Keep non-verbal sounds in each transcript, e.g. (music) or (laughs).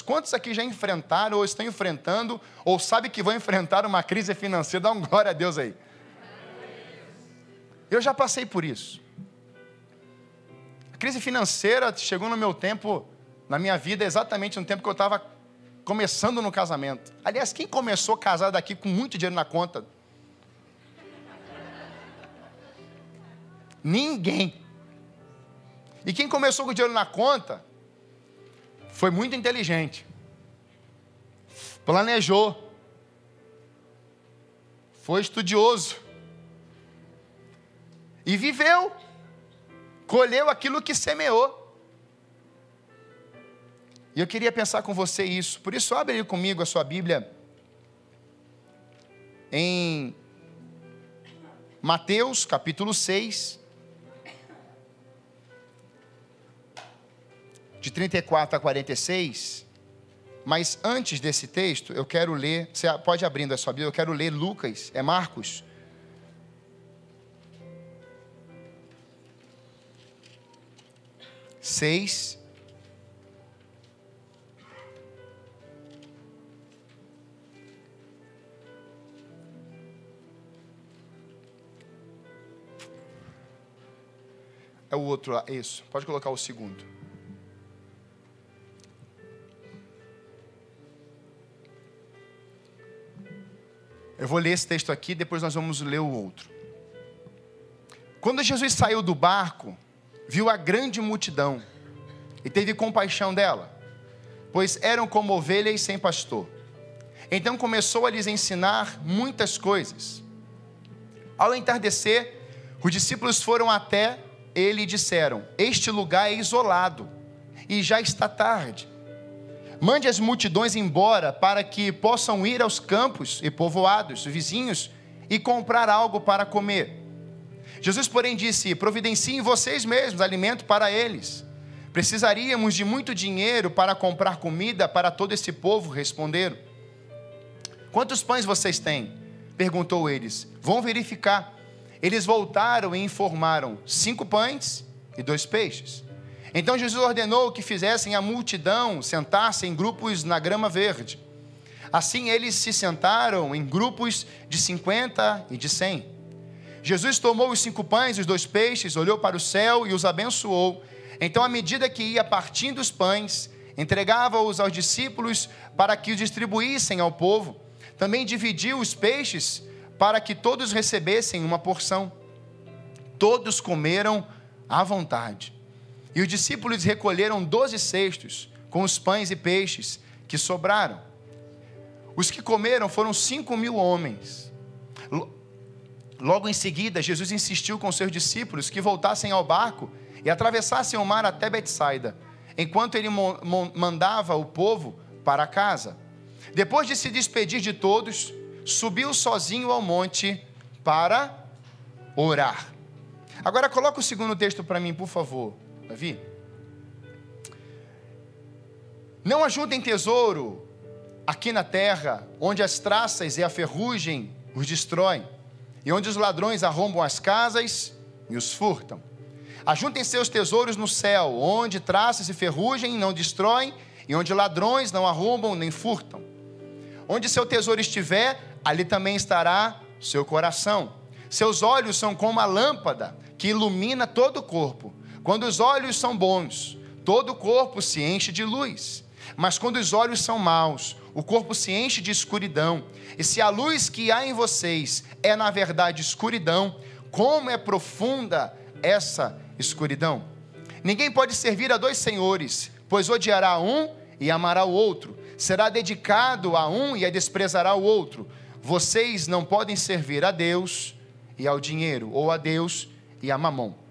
Quantos aqui já enfrentaram ou estão enfrentando ou sabe que vão enfrentar uma crise financeira? Dá um glória a Deus aí. Eu já passei por isso. A crise financeira chegou no meu tempo, na minha vida, exatamente no tempo que eu estava começando no casamento. Aliás, quem começou casado aqui com muito dinheiro na conta? Ninguém. E quem começou com dinheiro na conta foi muito inteligente. Planejou. Foi estudioso. E viveu. Colheu aquilo que semeou. E eu queria pensar com você isso. Por isso, abre comigo a sua Bíblia. Em Mateus capítulo 6. De 34 a 46. Mas antes desse texto, eu quero ler, você pode abrindo a sua Bíblia, eu quero ler Lucas, é Marcos. Seis. É o outro lá, isso. Pode colocar o segundo. Eu vou ler esse texto aqui, depois nós vamos ler o outro. Quando Jesus saiu do barco, viu a grande multidão e teve compaixão dela, pois eram como ovelhas sem pastor. Então começou a lhes ensinar muitas coisas. Ao entardecer, os discípulos foram até ele e disseram: Este lugar é isolado e já está tarde. Mande as multidões embora para que possam ir aos campos e povoados vizinhos e comprar algo para comer. Jesus, porém, disse: Providenciem vocês mesmos alimento para eles. Precisaríamos de muito dinheiro para comprar comida para todo esse povo, responderam. Quantos pães vocês têm? perguntou eles. Vão verificar. Eles voltaram e informaram: cinco pães e dois peixes. Então Jesus ordenou que fizessem a multidão sentar-se em grupos na grama verde. Assim eles se sentaram em grupos de cinquenta e de cem. Jesus tomou os cinco pães e os dois peixes, olhou para o céu e os abençoou. Então, à medida que ia partindo os pães, entregava-os aos discípulos para que os distribuíssem ao povo. Também dividiu os peixes para que todos recebessem uma porção. Todos comeram à vontade. E os discípulos recolheram doze cestos com os pães e peixes que sobraram. Os que comeram foram cinco mil homens. Logo em seguida, Jesus insistiu com seus discípulos que voltassem ao barco e atravessassem o mar até Betsaida, enquanto ele mandava o povo para casa. Depois de se despedir de todos, subiu sozinho ao monte para orar. Agora coloca o segundo texto para mim, por favor. Davi? Não ajuntem tesouro aqui na terra, onde as traças e a ferrugem os destroem, e onde os ladrões arrombam as casas e os furtam. Ajuntem seus tesouros no céu, onde traças e ferrugem não destroem, e onde ladrões não arrombam nem furtam. Onde seu tesouro estiver, ali também estará seu coração. Seus olhos são como a lâmpada que ilumina todo o corpo. Quando os olhos são bons, todo o corpo se enche de luz. Mas quando os olhos são maus, o corpo se enche de escuridão. E se a luz que há em vocês é na verdade escuridão, como é profunda essa escuridão? Ninguém pode servir a dois senhores, pois odiará um e amará o outro, será dedicado a um e desprezará o outro. Vocês não podem servir a Deus e ao dinheiro, ou a Deus e a mamão.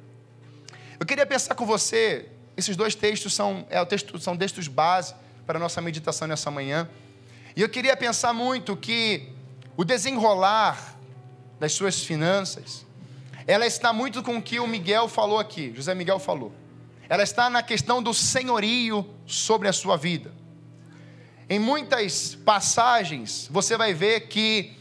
Eu queria pensar com você, esses dois textos são, é, o texto, são textos base para a nossa meditação nessa manhã. E eu queria pensar muito que o desenrolar das suas finanças, ela está muito com o que o Miguel falou aqui, José Miguel falou. Ela está na questão do senhorio sobre a sua vida. Em muitas passagens, você vai ver que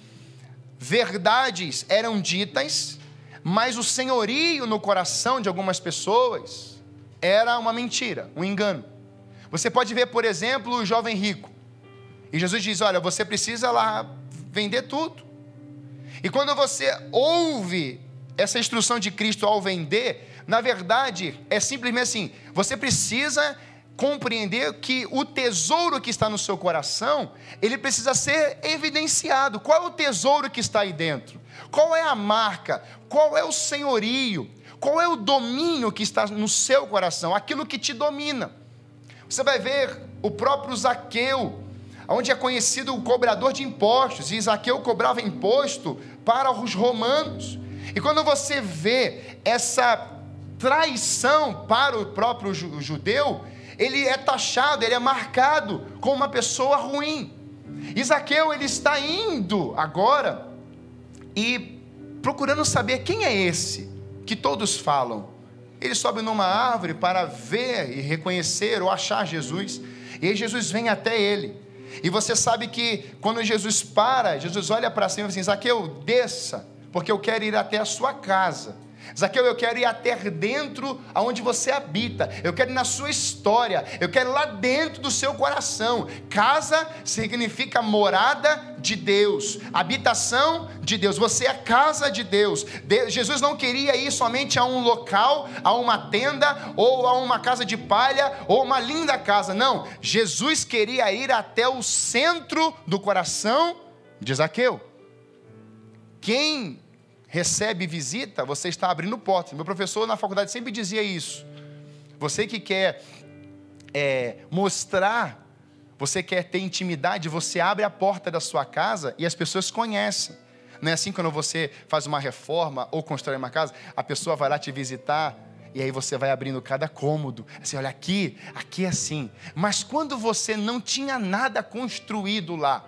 verdades eram ditas mas o senhorio no coração de algumas pessoas era uma mentira, um engano. Você pode ver, por exemplo, o jovem rico. E Jesus diz: Olha, você precisa lá vender tudo. E quando você ouve essa instrução de Cristo ao vender, na verdade, é simplesmente assim: você precisa compreender que o tesouro que está no seu coração, ele precisa ser evidenciado. Qual é o tesouro que está aí dentro? Qual é a marca? Qual é o senhorio? Qual é o domínio que está no seu coração? Aquilo que te domina. Você vai ver o próprio Zaqueu, onde é conhecido o cobrador de impostos, e Zaqueu cobrava imposto para os romanos. E quando você vê essa traição para o próprio judeu, ele é taxado, ele é marcado como uma pessoa ruim. Isaqueu, ele está indo agora e procurando saber quem é esse que todos falam. Ele sobe numa árvore para ver e reconhecer ou achar Jesus. E aí Jesus vem até ele. E você sabe que quando Jesus para, Jesus olha para cima e diz assim: Zaqueu, desça, porque eu quero ir até a sua casa. Zaqueu, eu quero ir até dentro aonde você habita. Eu quero ir na sua história. Eu quero ir lá dentro do seu coração. Casa significa morada de Deus, habitação de Deus. Você é casa de Deus. Jesus não queria ir somente a um local, a uma tenda ou a uma casa de palha ou uma linda casa. Não, Jesus queria ir até o centro do coração de Zaqueu. Quem recebe visita, você está abrindo portas. Meu professor na faculdade sempre dizia isso. Você que quer é, mostrar, você quer ter intimidade, você abre a porta da sua casa e as pessoas conhecem. Não é assim quando você faz uma reforma ou constrói uma casa, a pessoa vai lá te visitar e aí você vai abrindo cada cômodo. Assim, olha aqui, aqui é assim. Mas quando você não tinha nada construído lá,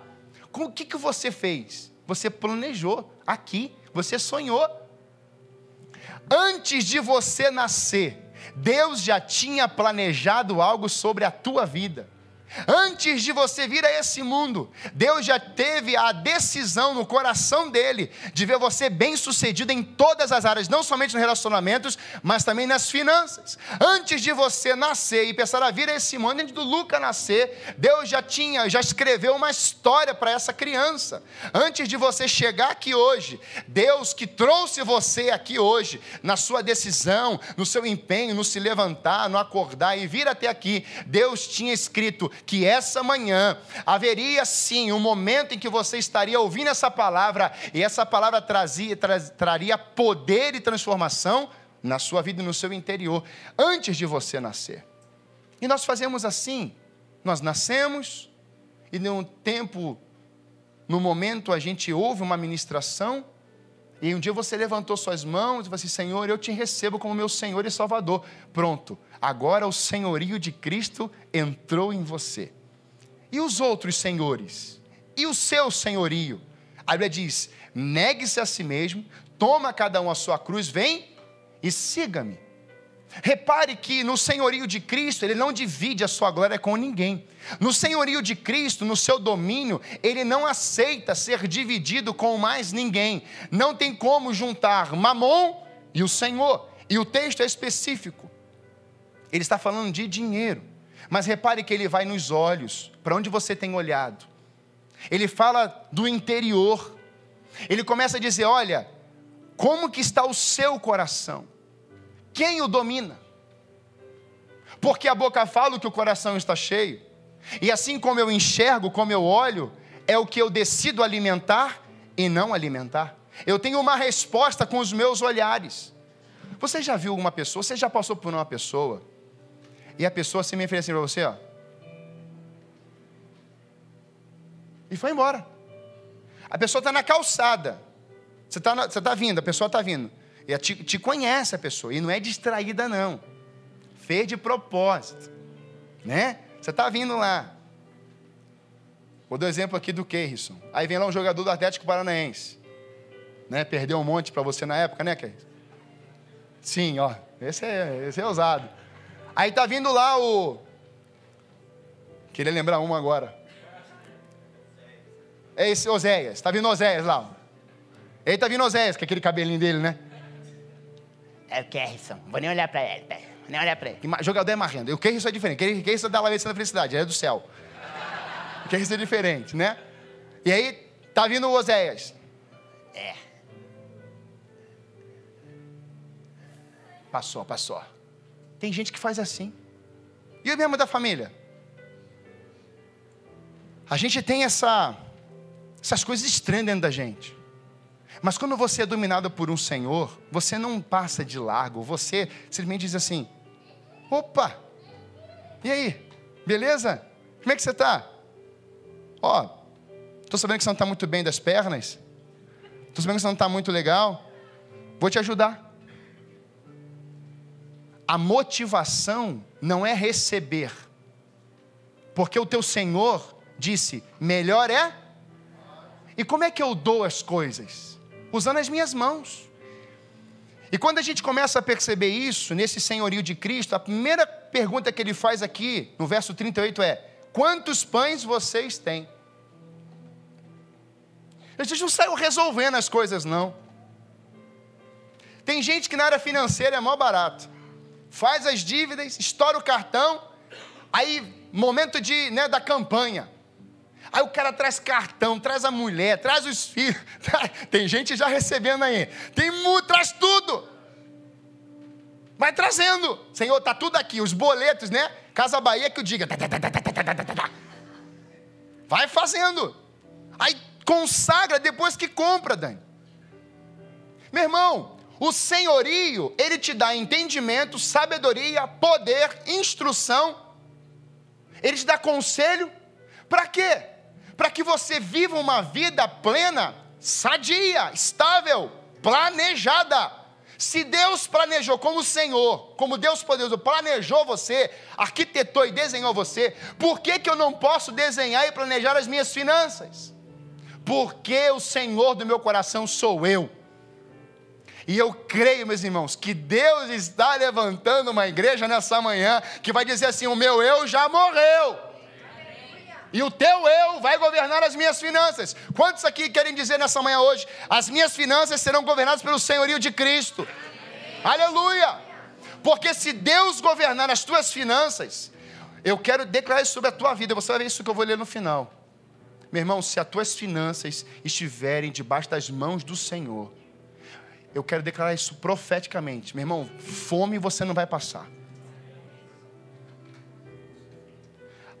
o que, que você fez? Você planejou aqui você sonhou. Antes de você nascer, Deus já tinha planejado algo sobre a tua vida. Antes de você vir a esse mundo, Deus já teve a decisão no coração dele de ver você bem sucedido em todas as áreas, não somente nos relacionamentos, mas também nas finanças. Antes de você nascer e pensar a vir a esse mundo, antes do Luca nascer, Deus já tinha, já escreveu uma história para essa criança. Antes de você chegar aqui hoje, Deus que trouxe você aqui hoje, na sua decisão, no seu empenho, no se levantar, no acordar e vir até aqui, Deus tinha escrito que essa manhã haveria sim um momento em que você estaria ouvindo essa palavra e essa palavra trazia, tra, traria poder e transformação na sua vida e no seu interior, antes de você nascer. E nós fazemos assim: nós nascemos e num tempo, no momento, a gente ouve uma ministração. E um dia você levantou suas mãos e falou assim: Senhor, eu te recebo como meu Senhor e Salvador. Pronto, agora o senhorio de Cristo entrou em você. E os outros senhores? E o seu senhorio? A Bíblia diz: negue-se a si mesmo, toma cada um a sua cruz, vem e siga-me. Repare que no senhorio de Cristo, ele não divide a sua glória com ninguém. No senhorio de Cristo, no seu domínio, ele não aceita ser dividido com mais ninguém. Não tem como juntar Mamon e o Senhor. E o texto é específico. Ele está falando de dinheiro. Mas repare que ele vai nos olhos, para onde você tem olhado. Ele fala do interior. Ele começa a dizer: olha, como que está o seu coração? Quem o domina? Porque a boca fala que o coração está cheio. E assim como eu enxergo, como eu olho, é o que eu decido alimentar e não alimentar. Eu tenho uma resposta com os meus olhares. Você já viu uma pessoa, você já passou por uma pessoa e a pessoa se me oferece para você, ó. E foi embora. A pessoa está na calçada. Você está tá vindo, a pessoa está vindo. E te, te conhece a pessoa. E não é distraída, não. Fez de propósito. Né? Você está vindo lá. Vou dar exemplo aqui do Keirson. Aí vem lá um jogador do Atlético Paranaense. Né? Perdeu um monte para você na época, né, Keirson? Sim, ó. Esse é, esse é ousado. Aí tá vindo lá o. Queria lembrar uma agora. É esse Oséias. Tá vindo Oséias lá. Ele tá vindo Oséias, com aquele cabelinho dele, né? É o Kerrison. Vou nem olhar para ele. Nem olha pra ele. Jogador é marrendo. O que isso é diferente? O isso é da laveza da felicidade? É do céu. O isso é diferente, né? E aí, tá vindo o Oséias. É. Passou, passou. Tem gente que faz assim. E o mesmo da família? A gente tem essa, essas coisas estranhas dentro da gente. Mas quando você é dominado por um Senhor, você não passa de largo, você simplesmente diz assim: opa, e aí, beleza? Como é que você está? Ó, estou sabendo que você não está muito bem das pernas, estou sabendo que você não está muito legal, vou te ajudar. A motivação não é receber, porque o teu Senhor disse: melhor é. E como é que eu dou as coisas? Usando as minhas mãos. E quando a gente começa a perceber isso, nesse senhorio de Cristo, a primeira pergunta que ele faz aqui, no verso 38, é: Quantos pães vocês têm? gente não saiu resolvendo as coisas, não. Tem gente que na área financeira é mó barato. Faz as dívidas, estoura o cartão, aí, momento de, né, da campanha. Aí o cara traz cartão, traz a mulher, traz os filhos. (laughs) Tem gente já recebendo aí. Tem traz tudo. Vai trazendo. Senhor, tá tudo aqui. Os boletos, né? Casa Bahia que o diga. Vai fazendo. Aí consagra depois que compra, Dani. Meu irmão, o senhorio, ele te dá entendimento, sabedoria, poder, instrução. Ele te dá conselho. Para quê? Para que você viva uma vida plena, sadia, estável, planejada. Se Deus planejou como o Senhor, como Deus poderoso planejou você, arquitetou e desenhou você, por que, que eu não posso desenhar e planejar as minhas finanças? Porque o Senhor do meu coração sou eu. E eu creio, meus irmãos, que Deus está levantando uma igreja nessa manhã que vai dizer assim: o meu eu já morreu e o teu eu vai governar as minhas finanças. Quantos aqui querem dizer nessa manhã hoje? As minhas finanças serão governadas pelo senhorio de Cristo. Aleluia! Porque se Deus governar as tuas finanças, eu quero declarar isso sobre a tua vida. Você vai ver isso que eu vou ler no final. Meu irmão, se as tuas finanças estiverem debaixo das mãos do Senhor, eu quero declarar isso profeticamente. Meu irmão, fome você não vai passar.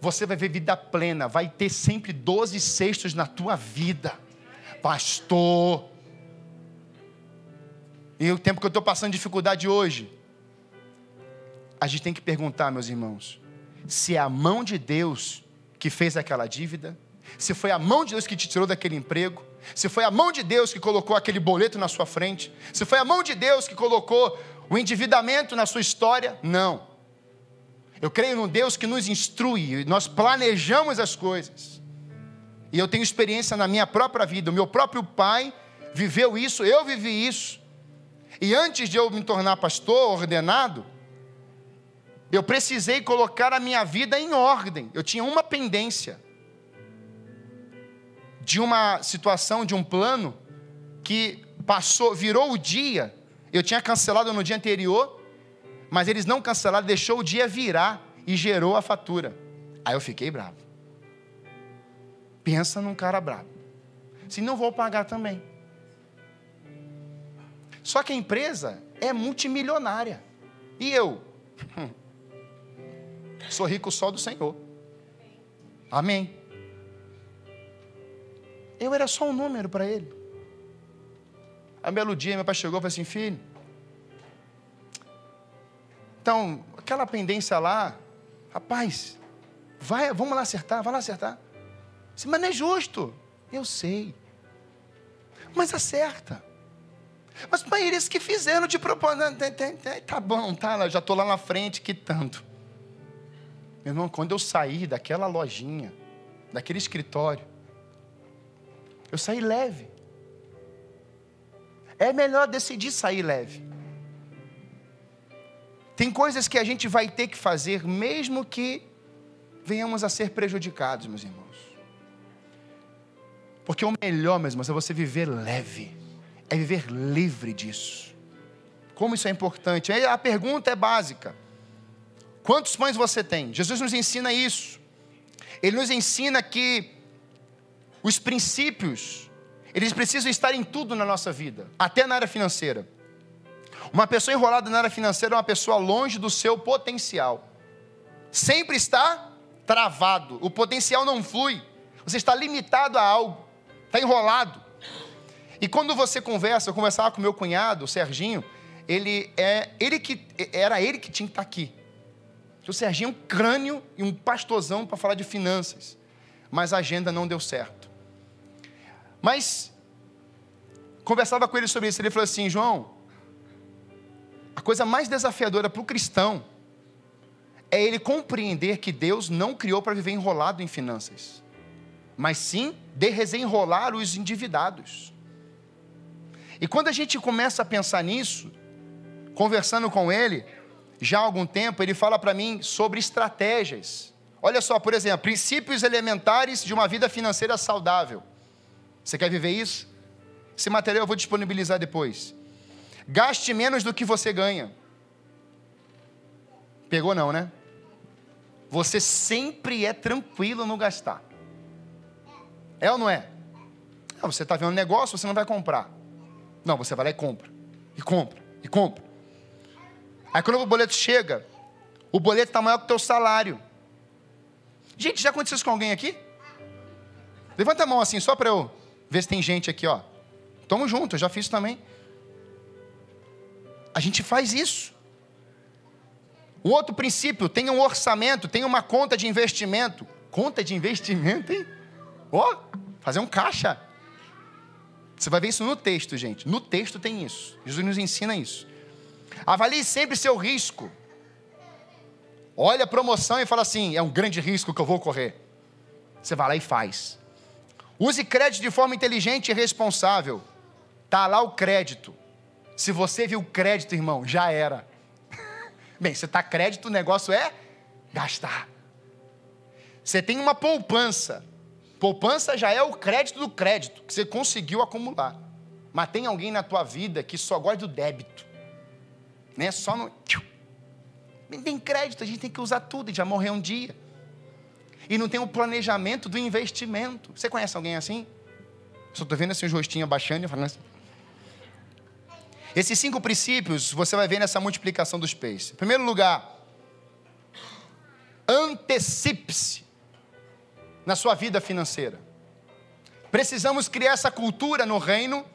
Você vai ver vida plena, vai ter sempre 12 sextos na tua vida. Pastor. E o tempo que eu estou passando dificuldade hoje, a gente tem que perguntar, meus irmãos, se é a mão de Deus que fez aquela dívida, se foi a mão de Deus que te tirou daquele emprego, se foi a mão de Deus que colocou aquele boleto na sua frente, se foi a mão de Deus que colocou o endividamento na sua história, não. Eu creio num Deus que nos instrui, nós planejamos as coisas. E eu tenho experiência na minha própria vida. O meu próprio pai viveu isso, eu vivi isso. E antes de eu me tornar pastor ordenado, eu precisei colocar a minha vida em ordem. Eu tinha uma pendência de uma situação, de um plano que passou, virou o dia. Eu tinha cancelado no dia anterior mas eles não cancelaram, deixou o dia virar e gerou a fatura. Aí eu fiquei bravo. Pensa num cara bravo. Se não vou pagar também. Só que a empresa é multimilionária. E eu? (laughs) Sou rico só do Senhor. Amém. Eu era só um número para ele. Aí um belo meu pai chegou e falou assim: Filho, então, aquela pendência lá, rapaz, vai, vamos lá acertar, vai lá acertar. Mas não é justo. Eu sei. Mas acerta. Mas para eles que fizeram de propósito. Tá bom, tá, já estou lá na frente, que tanto. Meu irmão, quando eu saí daquela lojinha, daquele escritório, eu saí leve. É melhor decidir sair leve. Tem coisas que a gente vai ter que fazer, mesmo que venhamos a ser prejudicados, meus irmãos. Porque o melhor, meus irmãos, é você viver leve, é viver livre disso. Como isso é importante? A pergunta é básica: Quantos pães você tem? Jesus nos ensina isso. Ele nos ensina que os princípios, eles precisam estar em tudo na nossa vida, até na área financeira. Uma pessoa enrolada na área financeira é uma pessoa longe do seu potencial. Sempre está travado, o potencial não flui. Você está limitado a algo, está enrolado. E quando você conversa, eu conversava com meu cunhado, o Serginho, ele é ele que era ele que tinha que estar aqui. O Serginho é um crânio e um pastorzão para falar de finanças. Mas a agenda não deu certo. Mas conversava com ele sobre isso, ele falou assim: "João, a coisa mais desafiadora para o cristão é ele compreender que Deus não criou para viver enrolado em finanças, mas sim de desenrolar os endividados. E quando a gente começa a pensar nisso, conversando com ele, já há algum tempo, ele fala para mim sobre estratégias. Olha só, por exemplo, princípios elementares de uma vida financeira saudável. Você quer viver isso? Esse material eu vou disponibilizar depois. Gaste menos do que você ganha. Pegou não, né? você sempre é tranquilo no gastar. É ou não é? Não, você está vendo um negócio, você não vai comprar. Não, você vai lá e compra. E compra, e compra. Aí quando o boleto chega, o boleto está maior que o teu salário. Gente, já aconteceu isso com alguém aqui? Levanta a mão assim, só para eu ver se tem gente aqui, ó. Tamo junto, eu já fiz isso também. A gente faz isso. Um outro princípio, tenha um orçamento, tenha uma conta de investimento. Conta de investimento, hein? Ó, oh, fazer um caixa. Você vai ver isso no texto, gente. No texto tem isso. Jesus nos ensina isso. Avalie sempre seu risco. Olha a promoção e fala assim: é um grande risco que eu vou correr. Você vai lá e faz. Use crédito de forma inteligente e responsável. Está lá o crédito. Se você viu crédito, irmão, já era. (laughs) Bem, você está crédito, o negócio é gastar. Você tem uma poupança. Poupança já é o crédito do crédito que você conseguiu acumular. Mas tem alguém na tua vida que só gosta do débito. Né? Só no. Tem crédito, a gente tem que usar tudo e já morreu um dia. E não tem o planejamento do investimento. Você conhece alguém assim? Só estou vendo assim os rostinhos abaixando e falando assim. Esses cinco princípios você vai ver nessa multiplicação dos peixes. Em primeiro lugar, antecipe-se na sua vida financeira. Precisamos criar essa cultura no reino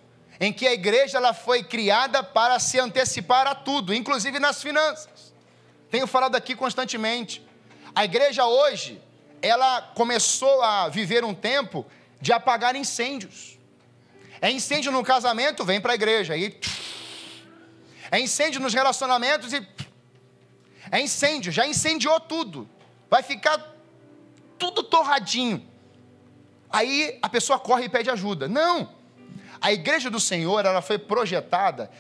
em que a igreja ela foi criada para se antecipar a tudo, inclusive nas finanças. Tenho falado aqui constantemente. A igreja hoje, ela começou a viver um tempo de apagar incêndios. É incêndio no casamento, vem para a igreja. Aí é incêndio nos relacionamentos e. É incêndio, já incendiou tudo. Vai ficar tudo torradinho. Aí a pessoa corre e pede ajuda. Não! A igreja do Senhor, ela foi projetada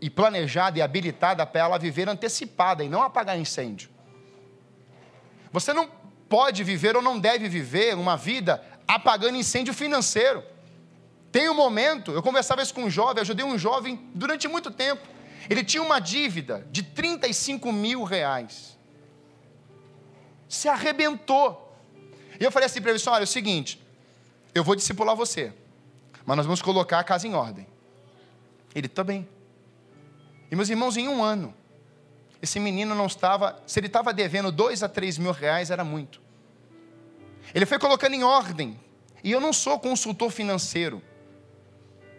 e planejada e habilitada para ela viver antecipada e não apagar incêndio. Você não pode viver ou não deve viver uma vida apagando incêndio financeiro. Tem um momento, eu conversava isso com um jovem, ajudei um jovem durante muito tempo. Ele tinha uma dívida de 35 mil reais. Se arrebentou. E eu falei assim para ele: olha, é o seguinte, eu vou discipular você, mas nós vamos colocar a casa em ordem. Ele, tá bem. E meus irmãos, em um ano, esse menino não estava, se ele estava devendo dois a três mil reais, era muito. Ele foi colocando em ordem. E eu não sou consultor financeiro,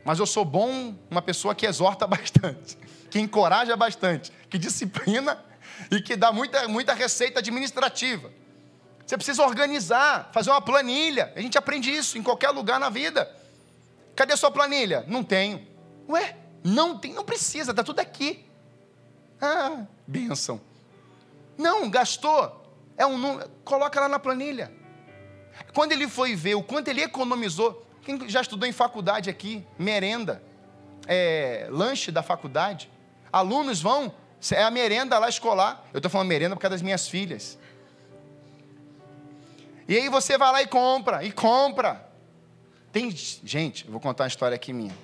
mas eu sou bom, uma pessoa que exorta (laughs) bastante que encoraja bastante, que disciplina e que dá muita, muita receita administrativa. Você precisa organizar, fazer uma planilha. A gente aprende isso em qualquer lugar na vida. Cadê sua planilha? Não tenho. Ué, não tem, não precisa, está tudo aqui. Ah, benção. Não, gastou. É um número, coloca lá na planilha. Quando ele foi ver o quanto ele economizou, quem já estudou em faculdade aqui, merenda, é, lanche da faculdade, Alunos vão, é a merenda lá escolar. Eu estou falando merenda por causa das minhas filhas. E aí você vai lá e compra, e compra. Tem gente, eu vou contar uma história aqui minha.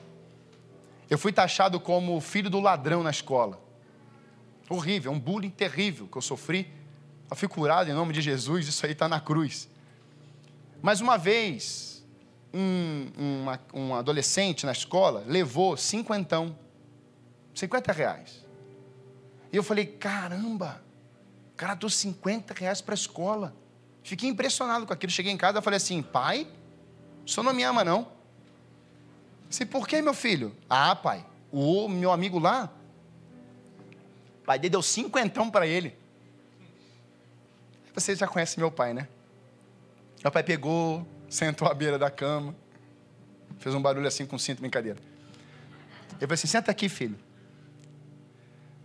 Eu fui taxado como filho do ladrão na escola. Horrível, um bullying terrível que eu sofri. Eu fui curado em nome de Jesus, isso aí está na cruz. Mas uma vez, um, uma, um adolescente na escola levou cinquentão, 50 reais. E eu falei, caramba, cara, dou 50 reais para a escola. Fiquei impressionado com aquilo. Cheguei em casa e falei assim, pai, o senhor não me ama não? Disse, por que, meu filho? Ah, pai, o meu amigo lá, pai dele deu cinquentão para ele. Você já conhece meu pai, né? Meu pai pegou, sentou à beira da cama, fez um barulho assim com cinto, brincadeira. Ele falou assim: senta aqui, filho.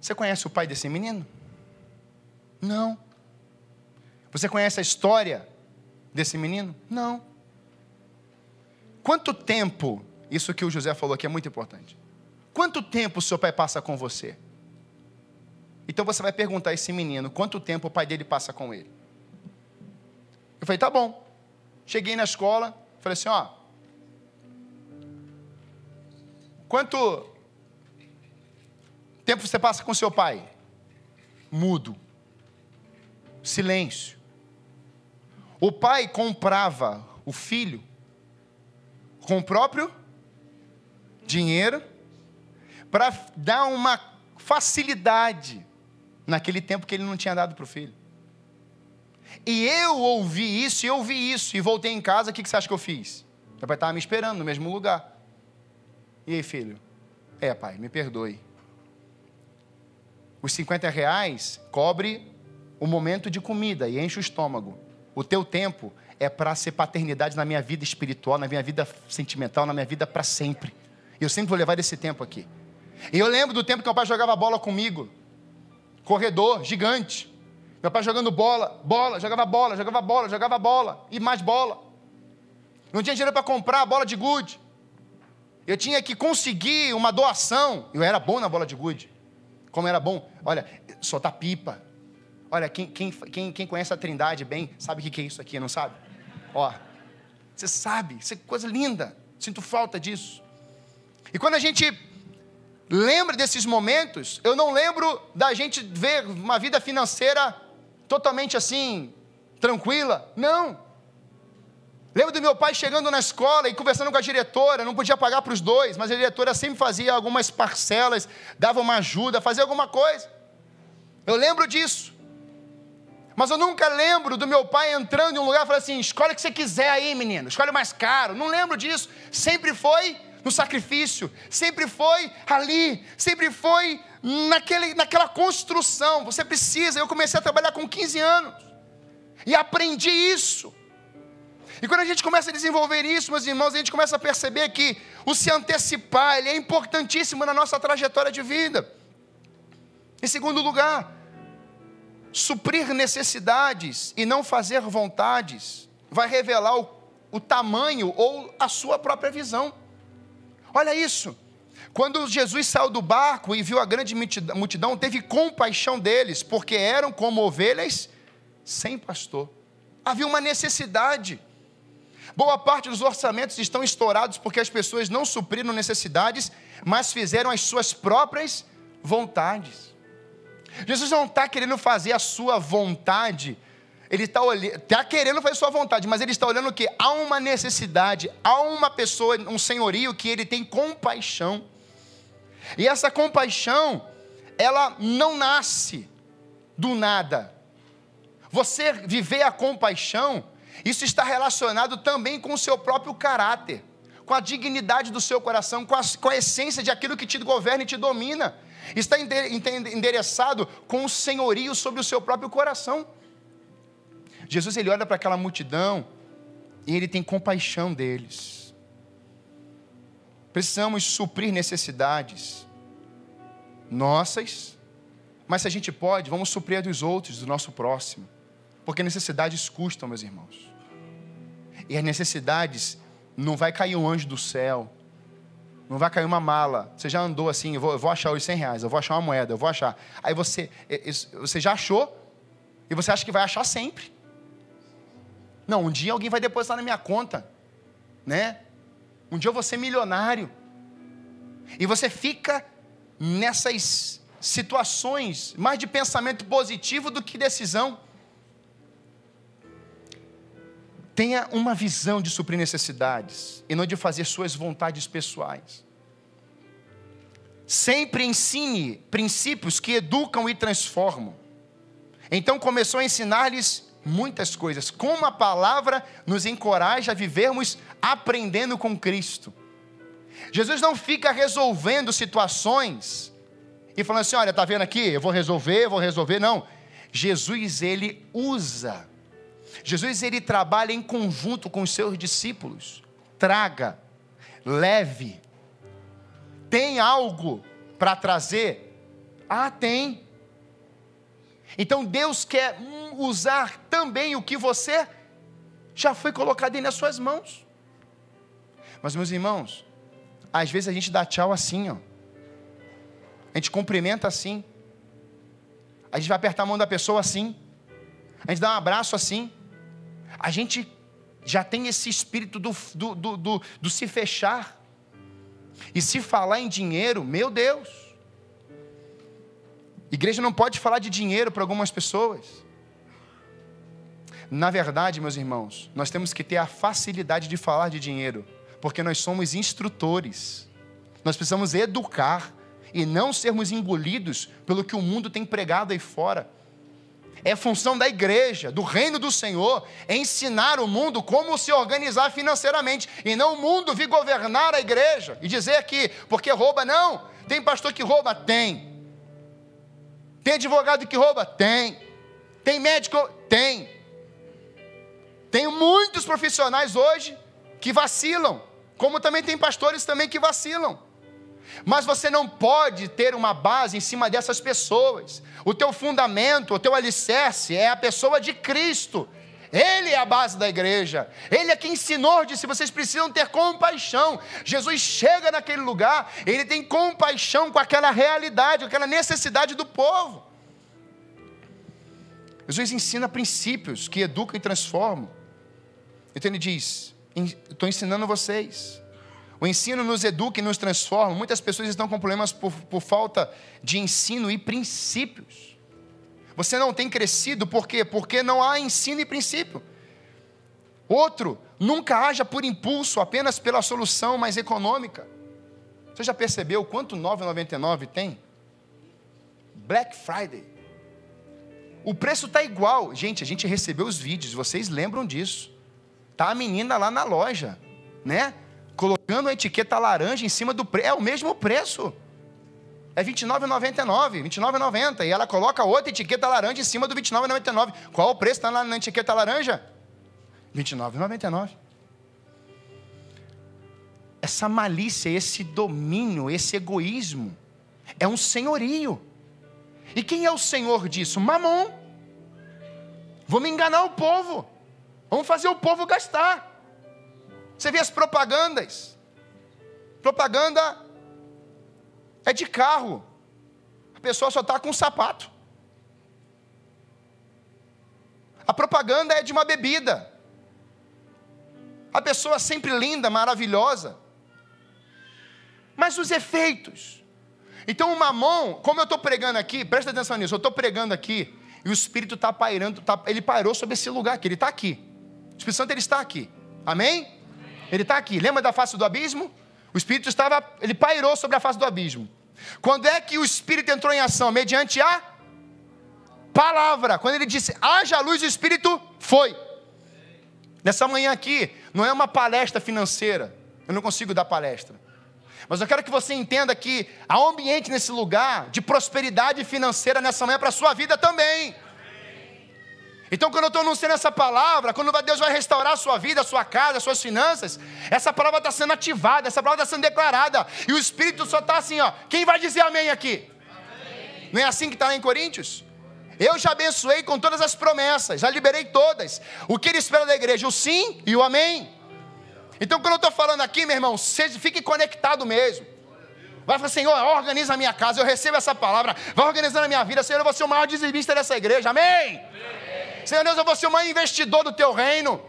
Você conhece o pai desse menino? Não. Você conhece a história desse menino? Não. Quanto tempo, isso que o José falou aqui é muito importante. Quanto tempo o seu pai passa com você? Então você vai perguntar a esse menino quanto tempo o pai dele passa com ele. Eu falei, tá bom. Cheguei na escola, falei assim, ó. Quanto tempo você passa com seu pai? Mudo. Silêncio. O pai comprava o filho com o próprio dinheiro para dar uma facilidade naquele tempo que ele não tinha dado para o filho. E eu ouvi isso, e ouvi isso, e voltei em casa, o que, que você acha que eu fiz? Meu pai estava me esperando no mesmo lugar. E aí, filho? É, pai, me perdoe. Os 50 reais cobre o momento de comida e enche o estômago. O teu tempo é para ser paternidade na minha vida espiritual, na minha vida sentimental, na minha vida para sempre. Eu sempre vou levar esse tempo aqui. E eu lembro do tempo que meu pai jogava bola comigo. Corredor, gigante. Meu pai jogando bola, bola, jogava bola, jogava bola, jogava bola e mais bola. Não tinha dinheiro para comprar a bola de gude. Eu tinha que conseguir uma doação. Eu era bom na bola de gude. Como era bom. Olha, soltar pipa. Olha, quem, quem, quem, quem conhece a Trindade bem, sabe o que é isso aqui, não sabe? Ó, você sabe, isso é coisa linda. Sinto falta disso. E quando a gente lembra desses momentos, eu não lembro da gente ver uma vida financeira totalmente assim, tranquila. Não. Lembro do meu pai chegando na escola e conversando com a diretora, não podia pagar para os dois, mas a diretora sempre fazia algumas parcelas, dava uma ajuda, fazia alguma coisa. Eu lembro disso. Mas eu nunca lembro do meu pai entrando em um lugar e falando assim: escolhe o que você quiser aí, menino, escolhe o mais caro. Não lembro disso. Sempre foi no sacrifício, sempre foi ali, sempre foi naquele, naquela construção. Você precisa. Eu comecei a trabalhar com 15 anos e aprendi isso. E quando a gente começa a desenvolver isso, meus irmãos, a gente começa a perceber que o se antecipar ele é importantíssimo na nossa trajetória de vida. Em segundo lugar, suprir necessidades e não fazer vontades vai revelar o, o tamanho ou a sua própria visão. Olha isso. Quando Jesus saiu do barco e viu a grande multidão, teve compaixão deles, porque eram como ovelhas sem pastor. Havia uma necessidade. Boa parte dos orçamentos estão estourados porque as pessoas não supriram necessidades, mas fizeram as suas próprias vontades. Jesus não está querendo fazer a sua vontade, ele está tá querendo fazer sua vontade, mas ele está olhando que? Há uma necessidade, há uma pessoa, um senhorio que ele tem compaixão. E essa compaixão, ela não nasce do nada. Você viver a compaixão, isso está relacionado também com o seu próprio caráter, com a dignidade do seu coração, com a, com a essência de aquilo que te governa e te domina. Está endereçado com o senhorio sobre o seu próprio coração. Jesus ele olha para aquela multidão e ele tem compaixão deles. Precisamos suprir necessidades nossas, mas se a gente pode, vamos suprir a dos outros, do nosso próximo. Porque necessidades custam, meus irmãos. E as necessidades, não vai cair um anjo do céu, não vai cair uma mala. Você já andou assim, eu vou, eu vou achar os 100 reais, eu vou achar uma moeda, eu vou achar. Aí você, você já achou e você acha que vai achar sempre. Não, um dia alguém vai depositar na minha conta, né? Um dia eu vou ser milionário. E você fica nessas situações mais de pensamento positivo do que decisão. Tenha uma visão de suprir necessidades e não de fazer suas vontades pessoais. Sempre ensine princípios que educam e transformam. Então começou a ensinar-lhes muitas coisas. Como a palavra nos encoraja a vivermos aprendendo com Cristo. Jesus não fica resolvendo situações e falando assim: olha, tá vendo aqui? Eu vou resolver, eu vou resolver. Não. Jesus, ele usa Jesus ele trabalha em conjunto com os seus discípulos. Traga, leve. Tem algo para trazer? Ah, tem. Então Deus quer usar também o que você já foi colocado aí nas suas mãos. Mas meus irmãos, às vezes a gente dá tchau assim, ó. A gente cumprimenta assim. A gente vai apertar a mão da pessoa assim. A gente dá um abraço assim a gente já tem esse espírito do, do, do, do, do se fechar. E se falar em dinheiro, meu Deus. Igreja não pode falar de dinheiro para algumas pessoas. Na verdade, meus irmãos, nós temos que ter a facilidade de falar de dinheiro, porque nós somos instrutores. Nós precisamos educar e não sermos engolidos pelo que o mundo tem pregado aí fora. É função da igreja, do reino do Senhor, ensinar o mundo como se organizar financeiramente, e não o mundo vir governar a igreja e dizer que, porque rouba, não. Tem pastor que rouba? Tem. Tem advogado que rouba? Tem. Tem médico? Tem. Tem muitos profissionais hoje que vacilam, como também tem pastores também que vacilam. Mas você não pode ter uma base em cima dessas pessoas. O teu fundamento, o teu alicerce é a pessoa de Cristo. Ele é a base da igreja. Ele é quem ensinou, disse: vocês precisam ter compaixão. Jesus chega naquele lugar, ele tem compaixão com aquela realidade, com aquela necessidade do povo. Jesus ensina princípios que educam e transformam. Então ele diz: estou ensinando vocês. O ensino nos educa e nos transforma. Muitas pessoas estão com problemas por, por falta de ensino e princípios. Você não tem crescido, por quê? Porque não há ensino e princípio. Outro, nunca haja por impulso, apenas pela solução mais econômica. Você já percebeu quanto 9,99 tem? Black Friday. O preço está igual. Gente, a gente recebeu os vídeos, vocês lembram disso. Tá a menina lá na loja, né? colocando a etiqueta laranja em cima do preço. É o mesmo preço. É R$ 29,99, R$ 29,90. E ela coloca outra etiqueta laranja em cima do R$ 29,99. Qual o preço está na etiqueta laranja? R$ 29,99. Essa malícia, esse domínio, esse egoísmo, é um senhorio. E quem é o senhor disso? Mamon. Vamos enganar o povo. Vamos fazer o povo gastar. Você vê as propagandas. Propaganda é de carro. A pessoa só está com um sapato. A propaganda é de uma bebida. A pessoa sempre linda, maravilhosa. Mas os efeitos. Então o mamon, como eu estou pregando aqui, presta atenção nisso, eu estou pregando aqui, e o Espírito está pairando, tá, ele pairou sobre esse lugar aqui, ele está aqui. O Espírito Santo ele está aqui. Amém? Ele está aqui. Lembra da face do abismo? O Espírito estava, ele pairou sobre a face do abismo. Quando é que o Espírito entrou em ação? Mediante a palavra. Quando ele disse, haja luz, o Espírito foi. Nessa manhã aqui, não é uma palestra financeira. Eu não consigo dar palestra. Mas eu quero que você entenda que há um ambiente nesse lugar de prosperidade financeira nessa manhã para a sua vida também. Então, quando eu estou anunciando essa palavra, quando Deus vai restaurar a sua vida, a sua casa, as suas finanças, essa palavra está sendo ativada, essa palavra está sendo declarada, e o Espírito só está assim, ó. Quem vai dizer amém aqui? Amém. Não é assim que está lá em Coríntios? Eu já abençoei com todas as promessas, já liberei todas. O que ele espera da igreja? O sim e o amém. Então, quando eu estou falando aqui, meu irmão, seja, fique conectado mesmo. Vai falar, Senhor, organiza a minha casa, eu recebo essa palavra, vai organizando a minha vida, Senhor, eu vou ser o maior dizimista dessa igreja, amém? amém. Senhor Deus, eu vou ser o maior investidor do teu reino.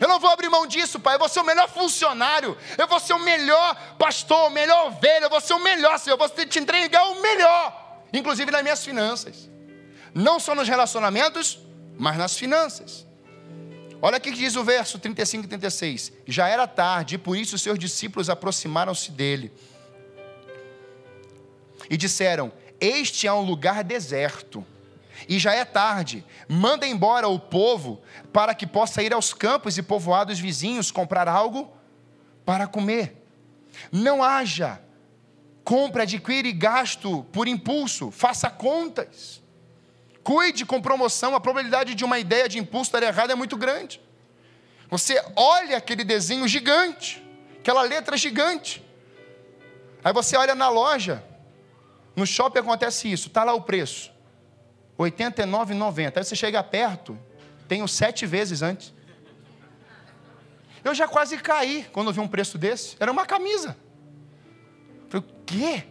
Eu não vou abrir mão disso, Pai. Eu vou ser o melhor funcionário. Eu vou ser o melhor pastor, o melhor ovelha. Eu vou ser o melhor, Senhor. Eu vou te entregar o melhor, inclusive nas minhas finanças. Não só nos relacionamentos, mas nas finanças. Olha o que diz o verso 35 e 36. Já era tarde, e por isso os seus discípulos aproximaram-se dele. E disseram: Este é um lugar deserto, e já é tarde. Manda embora o povo para que possa ir aos campos e povoados vizinhos comprar algo para comer. Não haja compra, adquire gasto por impulso, faça contas. Cuide com promoção, a probabilidade de uma ideia de impulso dar errado é muito grande. Você olha aquele desenho gigante, aquela letra gigante. Aí você olha na loja, no shopping acontece isso, está lá o preço. R$ 89,90. Aí você chega perto, tem o sete vezes antes. Eu já quase caí quando vi um preço desse. Era uma camisa. Falei, o quê?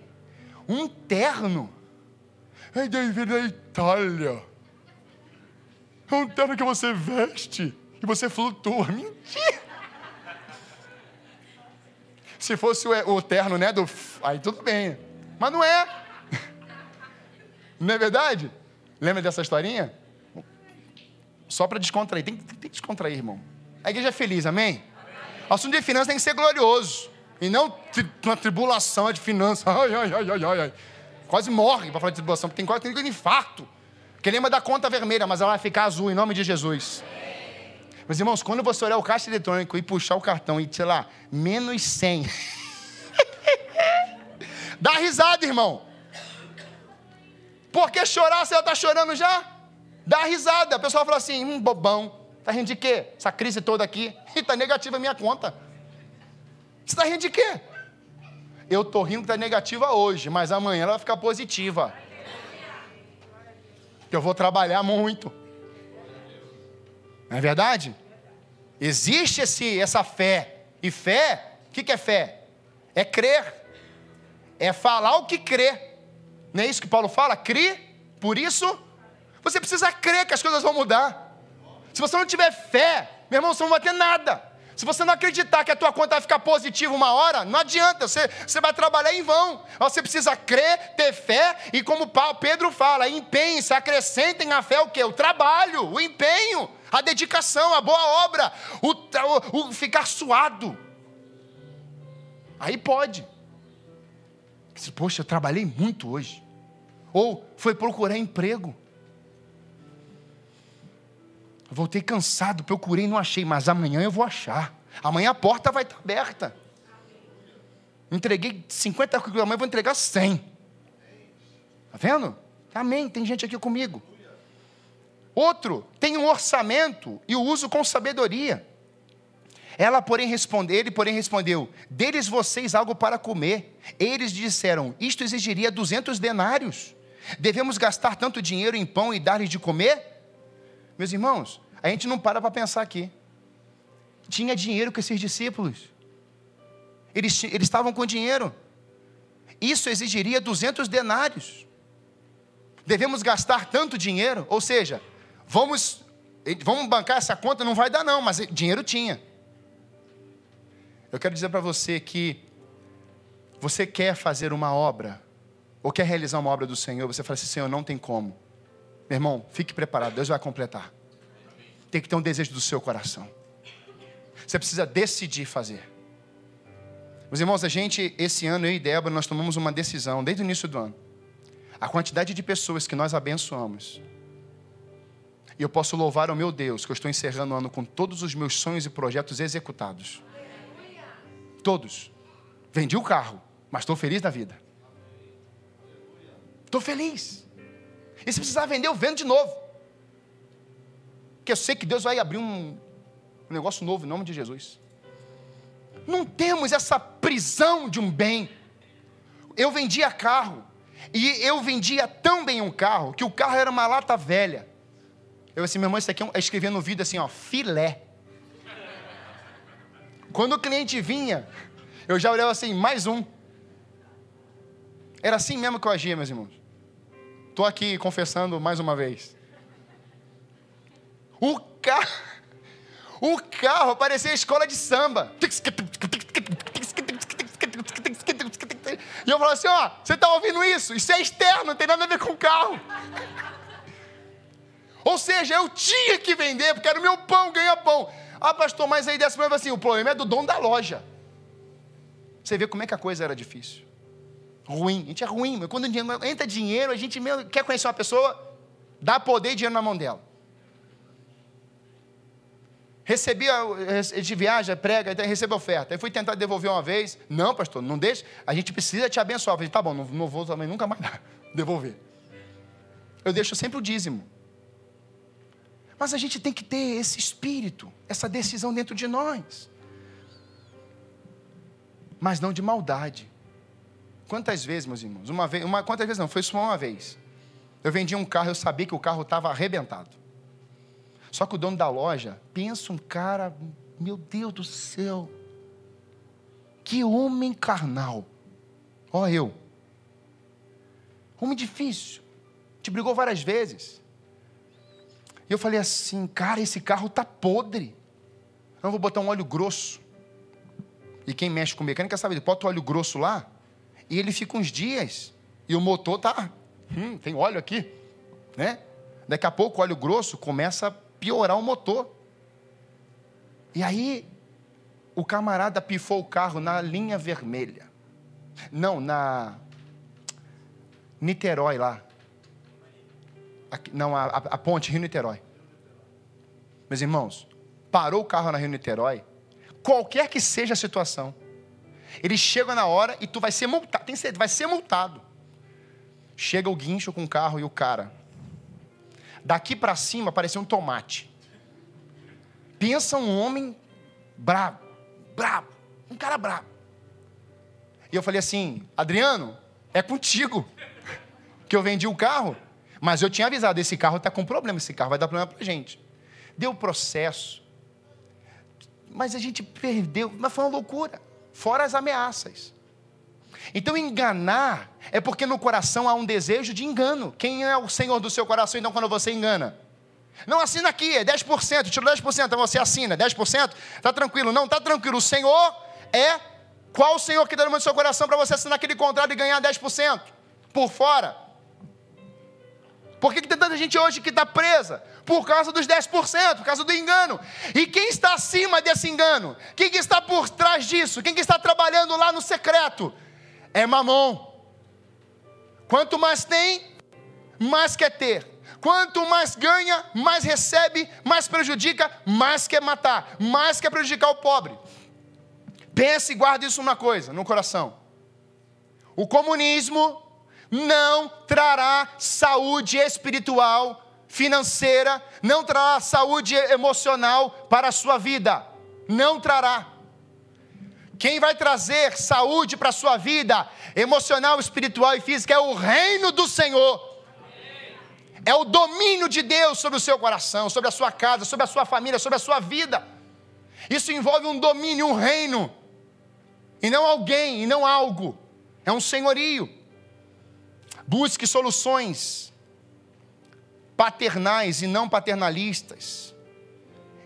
Um terno? É David da Itália. É um terno que você veste e você flutua. (laughs) Mentira! Se fosse o, o terno, né, do... Aí tudo bem. Mas não é. (laughs) Não é verdade? Lembra dessa historinha? Só para descontrair. Tem, tem, tem, que descontrair, irmão. A igreja é feliz, amém? amém? O assunto de finanças tem que ser glorioso. E não uma tribulação de finanças. (laughs) Ai, ai, ai, ai, ai. Quase morre para falar de tribulação, porque tem quase tem um infarto. Que lembra da conta vermelha, mas ela vai ficar azul em nome de Jesus. Meus irmãos, quando você olhar o caixa eletrônico e puxar o cartão e, sei lá, menos 100. (laughs) Dá risada, irmão. Por que chorar se ela está chorando já? Dá risada. A pessoa fala assim, hum, bobão. Está rindo de quê? Essa crise toda aqui. (laughs) E está negativa a minha conta. Você está rindo de quê? Eu estou rindo que está negativa hoje, mas amanhã ela vai ficar positiva. Eu vou trabalhar muito. Não é verdade? Existe esse, essa fé. E fé, o que, que é fé? É crer. É falar o que crê. Não é isso que Paulo fala? Crie, por isso, você precisa crer que as coisas vão mudar. Se você não tiver fé, meu irmão, você não vai ter nada. Se você não acreditar que a tua conta vai ficar positiva uma hora, não adianta, você, você vai trabalhar em vão. Você precisa crer, ter fé e como Pedro fala, empenhe-se, acrescentem a fé o quê? O trabalho, o empenho, a dedicação, a boa obra, o, o, o ficar suado. Aí pode. Poxa, eu trabalhei muito hoje. Ou foi procurar emprego. Voltei cansado, procurei não achei, mas amanhã eu vou achar. Amanhã a porta vai estar aberta. Entreguei 50 currículos, amanhã vou entregar 100. Está vendo? Amém, tem gente aqui comigo. Outro, tem um orçamento e o uso com sabedoria. Ela, porém, respondeu, ele, porém, respondeu: Deles vocês algo para comer. Eles disseram: Isto exigiria 200 denários. Devemos gastar tanto dinheiro em pão e dar-lhes de comer? Meus irmãos, a gente não para para pensar aqui. Tinha dinheiro com esses discípulos. Eles, eles estavam com dinheiro. Isso exigiria 200 denários. Devemos gastar tanto dinheiro, ou seja, vamos, vamos bancar essa conta, não vai dar não, mas dinheiro tinha. Eu quero dizer para você que você quer fazer uma obra, ou quer realizar uma obra do Senhor, você fala assim, Senhor, não tem como. Meu irmão, fique preparado, Deus vai completar. Tem que ter um desejo do seu coração. Você precisa decidir fazer. Meus irmãos, a gente, esse ano, eu e Débora, nós tomamos uma decisão desde o início do ano. A quantidade de pessoas que nós abençoamos. E eu posso louvar ao meu Deus, que eu estou encerrando o ano com todos os meus sonhos e projetos executados. Todos. Vendi o carro, mas estou feliz da vida. Estou feliz. E se precisar vender, eu vendo de novo. Porque eu sei que Deus vai abrir um, negócio novo em nome de Jesus. Não temos essa prisão de um bem. Eu vendia carro. E eu vendia tão bem um carro que o carro era uma lata velha. Eu assim, meu irmão, isso aqui é eu escrevia no vídeo assim, ó, filé. Quando o cliente vinha, eu já olhava assim, mais um. Era assim mesmo que eu agia, meus irmãos. Estou aqui confessando mais uma vez. O carro, o carro parecia escola de samba. E eu falava assim: ó, você está ouvindo isso? Isso é externo, não tem nada a ver com o carro. Ou seja, eu tinha que vender, porque era o meu pão, ganhar pão. Ah, pastor, mas aí dessa assim, o problema é do dono da loja. Você vê como é que a coisa era difícil. Ruim, a gente é ruim, mas quando entra dinheiro, a gente mesmo quer conhecer uma pessoa, dá poder e dinheiro na mão dela. Recebi, gente viaja, prega, recebe oferta. Eu fui tentar devolver uma vez. Não, pastor, não deixa. A gente precisa te abençoar. Falei, tá bom, não, não vou também nunca mais (laughs) devolver. Eu deixo sempre o dízimo. Mas a gente tem que ter esse espírito, essa decisão dentro de nós. Mas não de maldade. Quantas vezes, meus irmãos? Uma vez, uma, quantas vezes não? Foi só uma vez. Eu vendi um carro, eu sabia que o carro estava arrebentado. Só que o dono da loja, pensa um cara, meu Deus do céu, que homem carnal. Ó eu. Homem difícil. Te brigou várias vezes. E eu falei assim, cara, esse carro tá podre. Eu vou botar um óleo grosso. E quem mexe com mecânica sabe, bota o óleo grosso lá, e ele fica uns dias. E o motor tá. Hum, tem óleo aqui. Né? Daqui a pouco o óleo grosso começa a piorar o motor. E aí, o camarada pifou o carro na linha vermelha. Não, na Niterói lá. Aqui, não, a, a, ponte Rio-Niterói. Meus irmãos, parou o carro na Rio-Niterói, qualquer que seja a situação, ele chega na hora e tu vai ser multado, tem certeza, vai ser multado. Chega o guincho com o carro e o cara Daqui para cima parecia um tomate. Pensa um homem bravo, bravo, um cara bravo. E eu falei assim: Adriano, é contigo que eu vendi o carro, mas eu tinha avisado: esse carro está com problema, esse carro vai dar problema para gente. Deu processo, mas a gente perdeu, mas foi uma loucura. Fora as ameaças. Então, enganar é porque no coração há um desejo de engano. Quem é o Senhor do seu coração, então, quando você engana? Não assina aqui, é 10%, tirou 10%, então você assina, 10%, está tranquilo. Não, está tranquilo. O Senhor é qual o Senhor que derrama no seu coração para você assinar aquele contrato e ganhar 10% por fora? Por que, que tem tanta gente hoje que está presa? Por causa dos 10%, por causa do engano. E quem está acima desse engano? Quem que está por trás disso? Quem que está trabalhando lá no secreto? é mamon. Quanto mais tem, mais quer ter. Quanto mais ganha, mais recebe, mais prejudica, mais quer matar, mais quer prejudicar o pobre. Pense e guarde isso uma coisa no coração. O comunismo não trará saúde espiritual, financeira, não trará saúde emocional para a sua vida. Não trará. Quem vai trazer saúde para a sua vida, emocional, espiritual e física, é o reino do Senhor. É o domínio de Deus sobre o seu coração, sobre a sua casa, sobre a sua família, sobre a sua vida. Isso envolve um domínio, um reino. E não alguém, e não algo. É um senhorio. Busque soluções paternais e não paternalistas.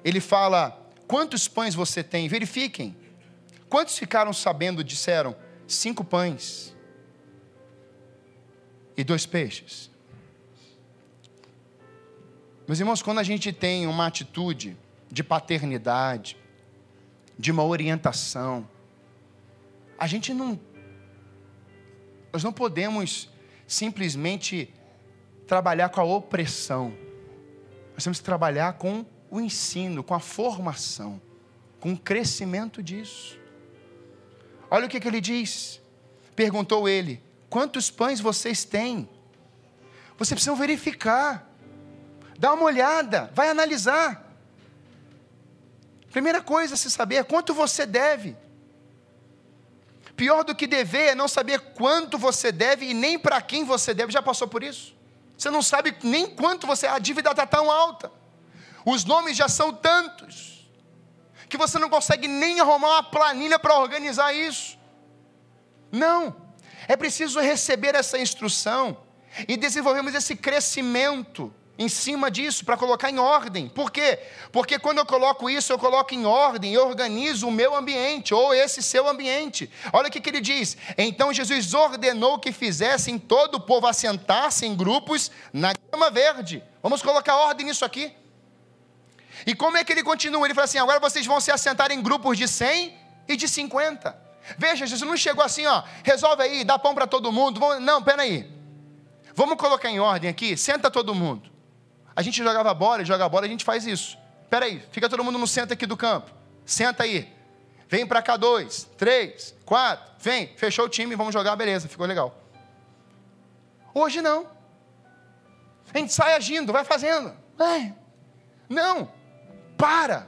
Ele fala: quantos pães você tem? Verifiquem. Quantos ficaram sabendo, disseram, cinco pães e dois peixes? Meus irmãos, quando a gente tem uma atitude de paternidade, de uma orientação, a gente não. Nós não podemos simplesmente trabalhar com a opressão. Nós temos que trabalhar com o ensino, com a formação, com o crescimento disso. Olha o que, que ele diz. Perguntou ele: Quantos pães vocês têm? Vocês precisam verificar. Dá uma olhada, vai analisar. Primeira coisa a se saber é quanto você deve. Pior do que dever é não saber quanto você deve e nem para quem você deve. Já passou por isso? Você não sabe nem quanto você. A dívida está tão alta. Os nomes já são tantos que você não consegue nem arrumar uma planilha para organizar isso. Não, é preciso receber essa instrução e desenvolvermos esse crescimento em cima disso para colocar em ordem. Por quê? Porque quando eu coloco isso, eu coloco em ordem, eu organizo o meu ambiente, ou esse seu ambiente. Olha o que, que ele diz. Então Jesus ordenou que fizessem todo o povo assentar-se em grupos na grama verde. Vamos colocar ordem nisso aqui. E como é que ele continua? Ele fala assim: agora vocês vão se assentar em grupos de 100 e de 50. Veja, Jesus não chegou assim, ó, resolve aí, dá pão para todo mundo. Não, peraí. Vamos colocar em ordem aqui, senta todo mundo. A gente jogava bola, joga bola, a gente faz isso. Espera aí, fica todo mundo no centro aqui do campo. Senta aí. Vem para cá dois, três, quatro. Vem, fechou o time, vamos jogar, beleza, ficou legal. Hoje não. A gente sai agindo, vai fazendo. Não. Para.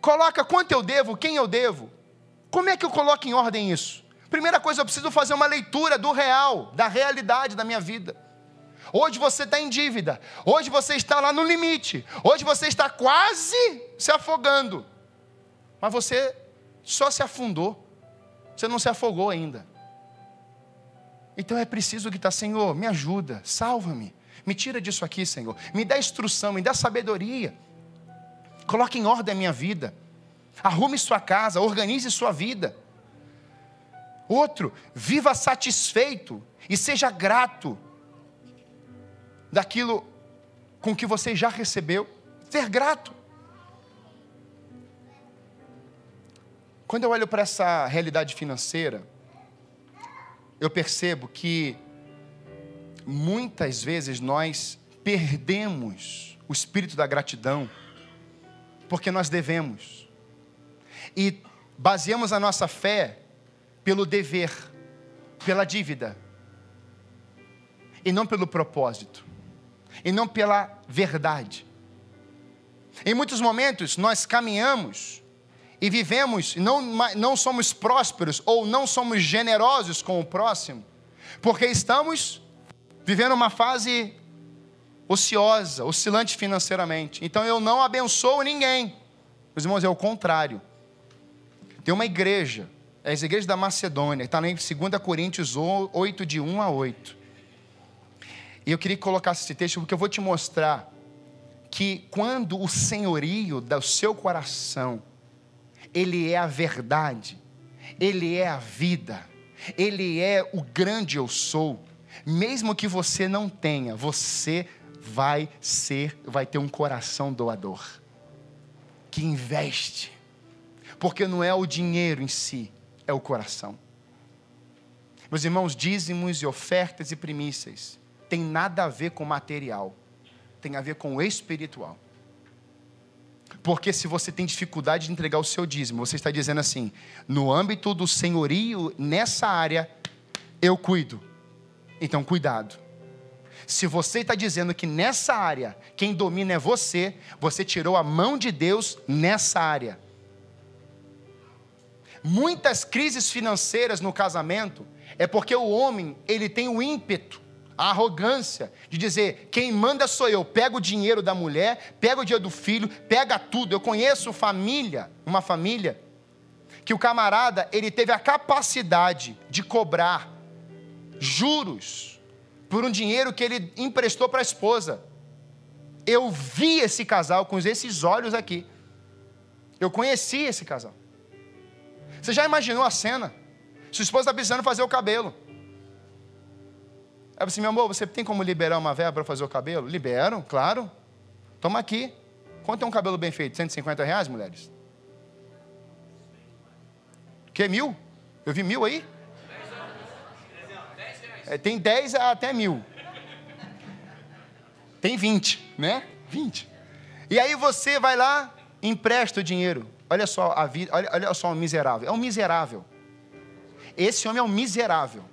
Coloca quanto eu devo, quem eu devo. Como é que eu coloco em ordem isso? Primeira coisa, eu preciso fazer uma leitura do real, da realidade da minha vida. Hoje você está em dívida. Hoje você está lá no limite. Hoje você está quase se afogando. Mas você só se afundou. Você não se afogou ainda. Então é preciso que está, Senhor, me ajuda, salva-me. Me tira disso aqui, Senhor. Me dá instrução, me dá sabedoria. Coloque em ordem a minha vida. Arrume sua casa, organize sua vida. Outro, viva satisfeito e seja grato daquilo com que você já recebeu, ser grato. Quando eu olho para essa realidade financeira, eu percebo que muitas vezes nós perdemos o espírito da gratidão porque nós devemos. E baseamos a nossa fé pelo dever, pela dívida, e não pelo propósito e não pela verdade. Em muitos momentos nós caminhamos e vivemos, não, não somos prósperos ou não somos generosos com o próximo, porque estamos vivendo uma fase ociosa, oscilante financeiramente. Então eu não abençoo ninguém. Meus irmãos, é o contrário. Tem uma igreja, é a igreja da Macedônia, está em 2 Coríntios 8, de 1 a 8. E eu queria colocar esse texto porque eu vou te mostrar que quando o senhorio do seu coração, ele é a verdade, ele é a vida, ele é o grande eu sou, mesmo que você não tenha, você vai ser, vai ter um coração doador, que investe, porque não é o dinheiro em si, é o coração. Meus irmãos, dízimos e ofertas e primícias tem nada a ver com material, tem a ver com espiritual. Porque se você tem dificuldade de entregar o seu dízimo, você está dizendo assim: no âmbito do senhorio, nessa área, eu cuido. Então, cuidado. Se você está dizendo que nessa área, quem domina é você, você tirou a mão de Deus nessa área. Muitas crises financeiras no casamento é porque o homem ele tem o ímpeto a arrogância de dizer: quem manda sou eu. Pega o dinheiro da mulher, pega o dinheiro do filho, pega tudo. Eu conheço família, uma família, que o camarada ele teve a capacidade de cobrar juros por um dinheiro que ele emprestou para a esposa. Eu vi esse casal com esses olhos aqui. Eu conheci esse casal. Você já imaginou a cena? Sua esposa está precisando fazer o cabelo. Aí assim, meu amor, você tem como liberar uma verba para fazer o cabelo? Liberam, claro. Toma aqui. Quanto é um cabelo bem feito? 150 reais, mulheres? Que mil? Eu vi mil aí? É, tem 10 até mil. Tem 20, né? 20. E aí você vai lá, empresta o dinheiro. Olha só a vida, olha, olha só o miserável. É um miserável. Esse homem é um miserável.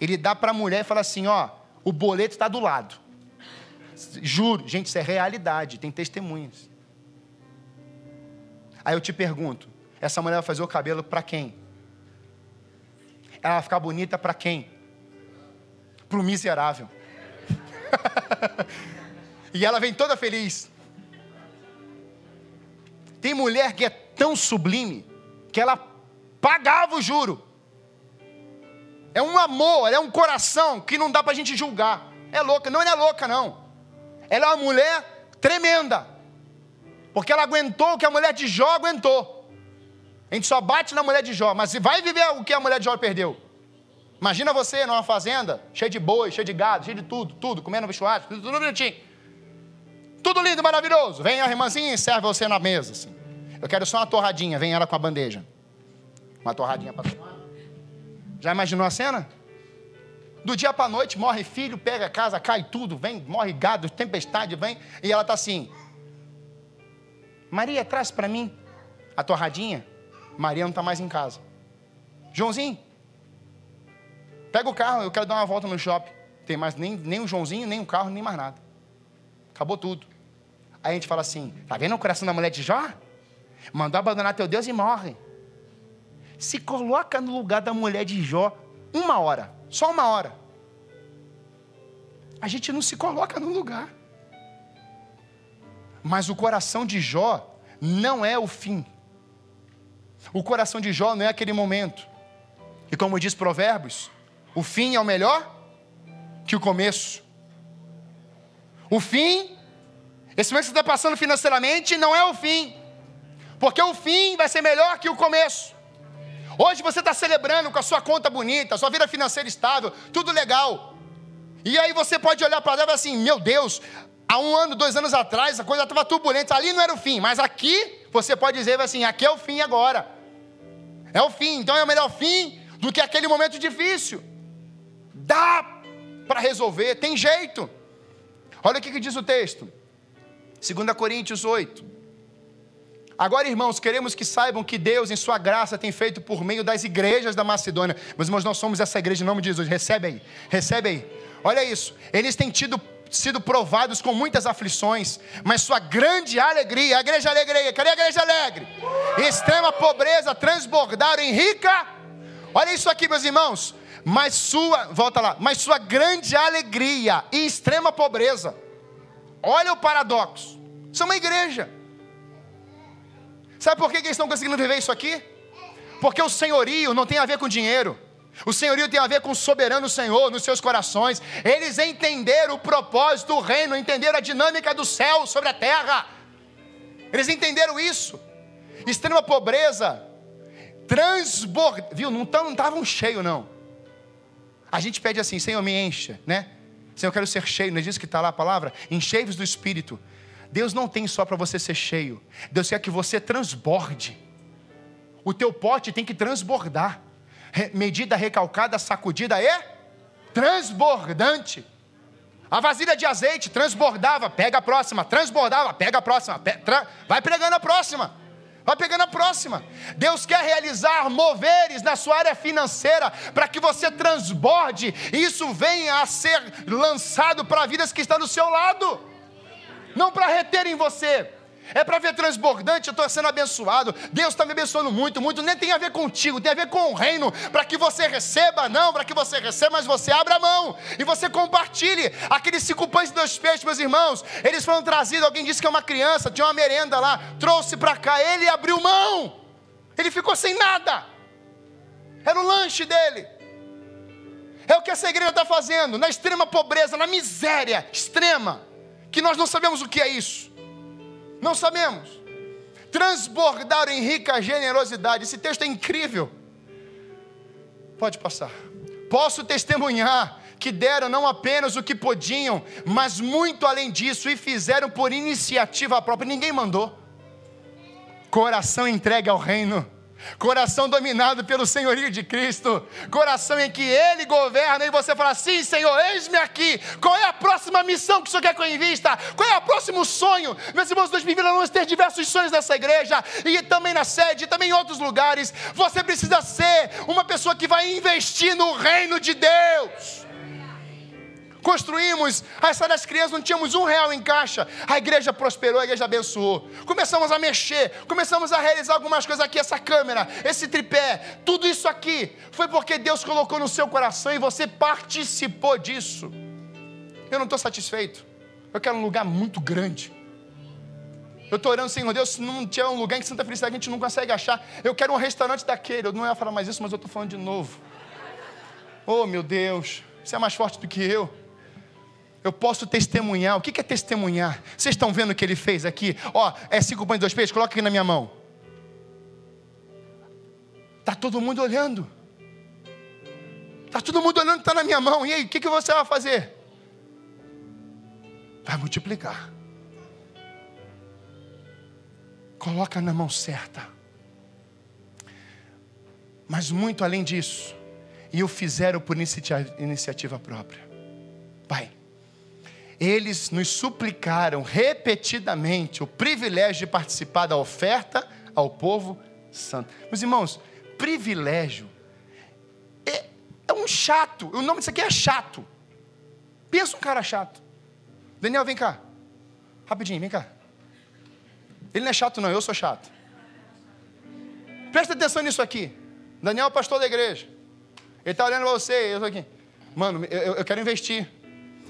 Ele dá para a mulher e fala assim: ó, o boleto está do lado. Juro, gente, isso é realidade, tem testemunhas. Aí eu te pergunto: essa mulher vai fazer o cabelo para quem? Ela vai ficar bonita para quem? Para o miserável. (laughs) e ela vem toda feliz. Tem mulher que é tão sublime que ela pagava o juro é um amor, é um coração que não dá para a gente julgar. É louca, não, não é louca, não. ela é uma mulher tremenda. Porque ela aguentou o que a mulher de Jó aguentou. A gente só bate na mulher de Jó, mas vai viver o que a mulher de Jó perdeu. Imagina você numa fazenda, cheio de boi, cheio de gado, cheio de tudo, tudo, comendo churrasco, tudo, tudo bonitinho. Tudo lindo, maravilhoso. Vem a irmãzinha e serve você na mesa. Assim. Eu quero só uma torradinha, vem ela com a bandeja. Uma torradinha para. Já imaginou a cena? Do dia para a noite, morre filho, pega a casa, cai tudo, vem, morre gado, tempestade, vem, e ela está assim. Maria, traz para mim a torradinha. Maria não está mais em casa. Joãozinho, pega o carro, eu quero dar uma volta no shopping. Tem mais nem, nem o Joãozinho, nem o carro, nem mais nada. Acabou tudo. Aí a gente fala assim: tá vendo o coração da mulher de Jó? Mandou abandonar teu Deus e morre. Se coloca no lugar da mulher de Jó uma hora. Só uma hora. A gente não se coloca no lugar. Mas o coração de Jó não é o fim. O coração de Jó não é aquele momento. E como diz Provérbios, o fim é o melhor que o começo. O fim, esse momento que você está passando financeiramente, não é o fim. Porque o fim vai ser melhor que o começo. Hoje você está celebrando com a sua conta bonita, sua vida financeira estável, tudo legal. E aí você pode olhar para ela e assim: meu Deus, há um ano, dois anos atrás, a coisa estava turbulenta, ali não era o fim, mas aqui você pode dizer assim: aqui é o fim agora. É o fim, então é o melhor fim do que aquele momento difícil. Dá para resolver, tem jeito. Olha o que, que diz o texto, 2 Coríntios 8. Agora, irmãos, queremos que saibam que Deus, em Sua graça, tem feito por meio das igrejas da Macedônia. Meus irmãos, nós somos essa igreja em nome de Jesus. Recebe aí, recebe aí. Olha isso. Eles têm tido sido provados com muitas aflições, mas sua grande alegria, a igreja alegre, cadê a igreja alegre? Extrema pobreza transbordaram em rica. Olha isso aqui, meus irmãos. Mas sua, volta lá, mas sua grande alegria e extrema pobreza. Olha o paradoxo. Isso é uma igreja. Sabe por que eles estão conseguindo viver isso aqui? Porque o senhorio não tem a ver com dinheiro. O senhorio tem a ver com o soberano Senhor nos seus corações. Eles entenderam o propósito do reino, entenderam a dinâmica do céu sobre a terra. Eles entenderam isso. Extrema pobreza, transborda, viu? Não estavam cheios, não. A gente pede assim, Senhor, me encha, né? Senhor, eu quero ser cheio, não é disso que está lá a palavra? Enchei-vos do Espírito. Deus não tem só para você ser cheio. Deus quer que você transborde. O teu pote tem que transbordar. Medida recalcada, sacudida é transbordante. A vasilha de azeite transbordava, pega a próxima, transbordava, pega a próxima, vai pregando a próxima. Vai pegando a próxima. Deus quer realizar moveres na sua área financeira para que você transborde e isso venha a ser lançado para vidas que estão do seu lado não para reter em você. É para ver transbordante, eu estou sendo abençoado. Deus está me abençoando muito, muito. Nem tem a ver contigo, tem a ver com o reino. Para que você receba, não, para que você receba, mas você abra a mão e você compartilhe. Aqueles cinco pães e dois peixes, meus irmãos, eles foram trazidos. Alguém disse que é uma criança, tinha uma merenda lá, trouxe para cá. Ele abriu mão, ele ficou sem nada. Era o lanche dele. É o que essa igreja está fazendo, na extrema pobreza, na miséria extrema que nós não sabemos o que é isso. Não sabemos. Transbordaram em rica generosidade. Esse texto é incrível. Pode passar. Posso testemunhar que deram não apenas o que podiam, mas muito além disso e fizeram por iniciativa própria. Ninguém mandou. Coração entregue ao reino coração dominado pelo senhorio de Cristo, coração em que Ele governa e você fala: Sim, Senhor, eis-me aqui. Qual é a próxima missão que o Senhor quer que eu invista? Qual é o próximo sonho? Meus irmãos, 2020 nós vamos ter diversos sonhos nessa igreja e também na sede, e também em outros lugares. Você precisa ser uma pessoa que vai investir no reino de Deus construímos a sala das crianças, não tínhamos um real em caixa. A igreja prosperou, a igreja abençoou. Começamos a mexer, começamos a realizar algumas coisas aqui, essa câmera, esse tripé, tudo isso aqui foi porque Deus colocou no seu coração e você participou disso. Eu não estou satisfeito. Eu quero um lugar muito grande. Eu estou orando, Senhor Deus, se não tiver um lugar em Santa Felicidade que a gente não consegue achar, eu quero um restaurante daquele. Eu não ia falar mais isso, mas eu estou falando de novo. Oh, meu Deus, você é mais forte do que eu. Eu posso testemunhar. O que é testemunhar? Vocês estão vendo o que ele fez aqui? Ó, é cinco pães e dois peixes? Coloca aqui na minha mão. Está todo mundo olhando. Está todo mundo olhando está na minha mão. E aí, o que, que você vai fazer? Vai multiplicar. Coloca na mão certa. Mas muito além disso, e o fizeram por iniciativa própria. Pai, eles nos suplicaram repetidamente o privilégio de participar da oferta ao povo santo. Meus irmãos, privilégio é, é um chato. O nome disso aqui é chato. Pensa um cara chato. Daniel, vem cá. Rapidinho, vem cá. Ele não é chato, não, eu sou chato. Presta atenção nisso aqui. Daniel é pastor da igreja. Ele está olhando para você, eu estou aqui. Mano, eu, eu, quero investir.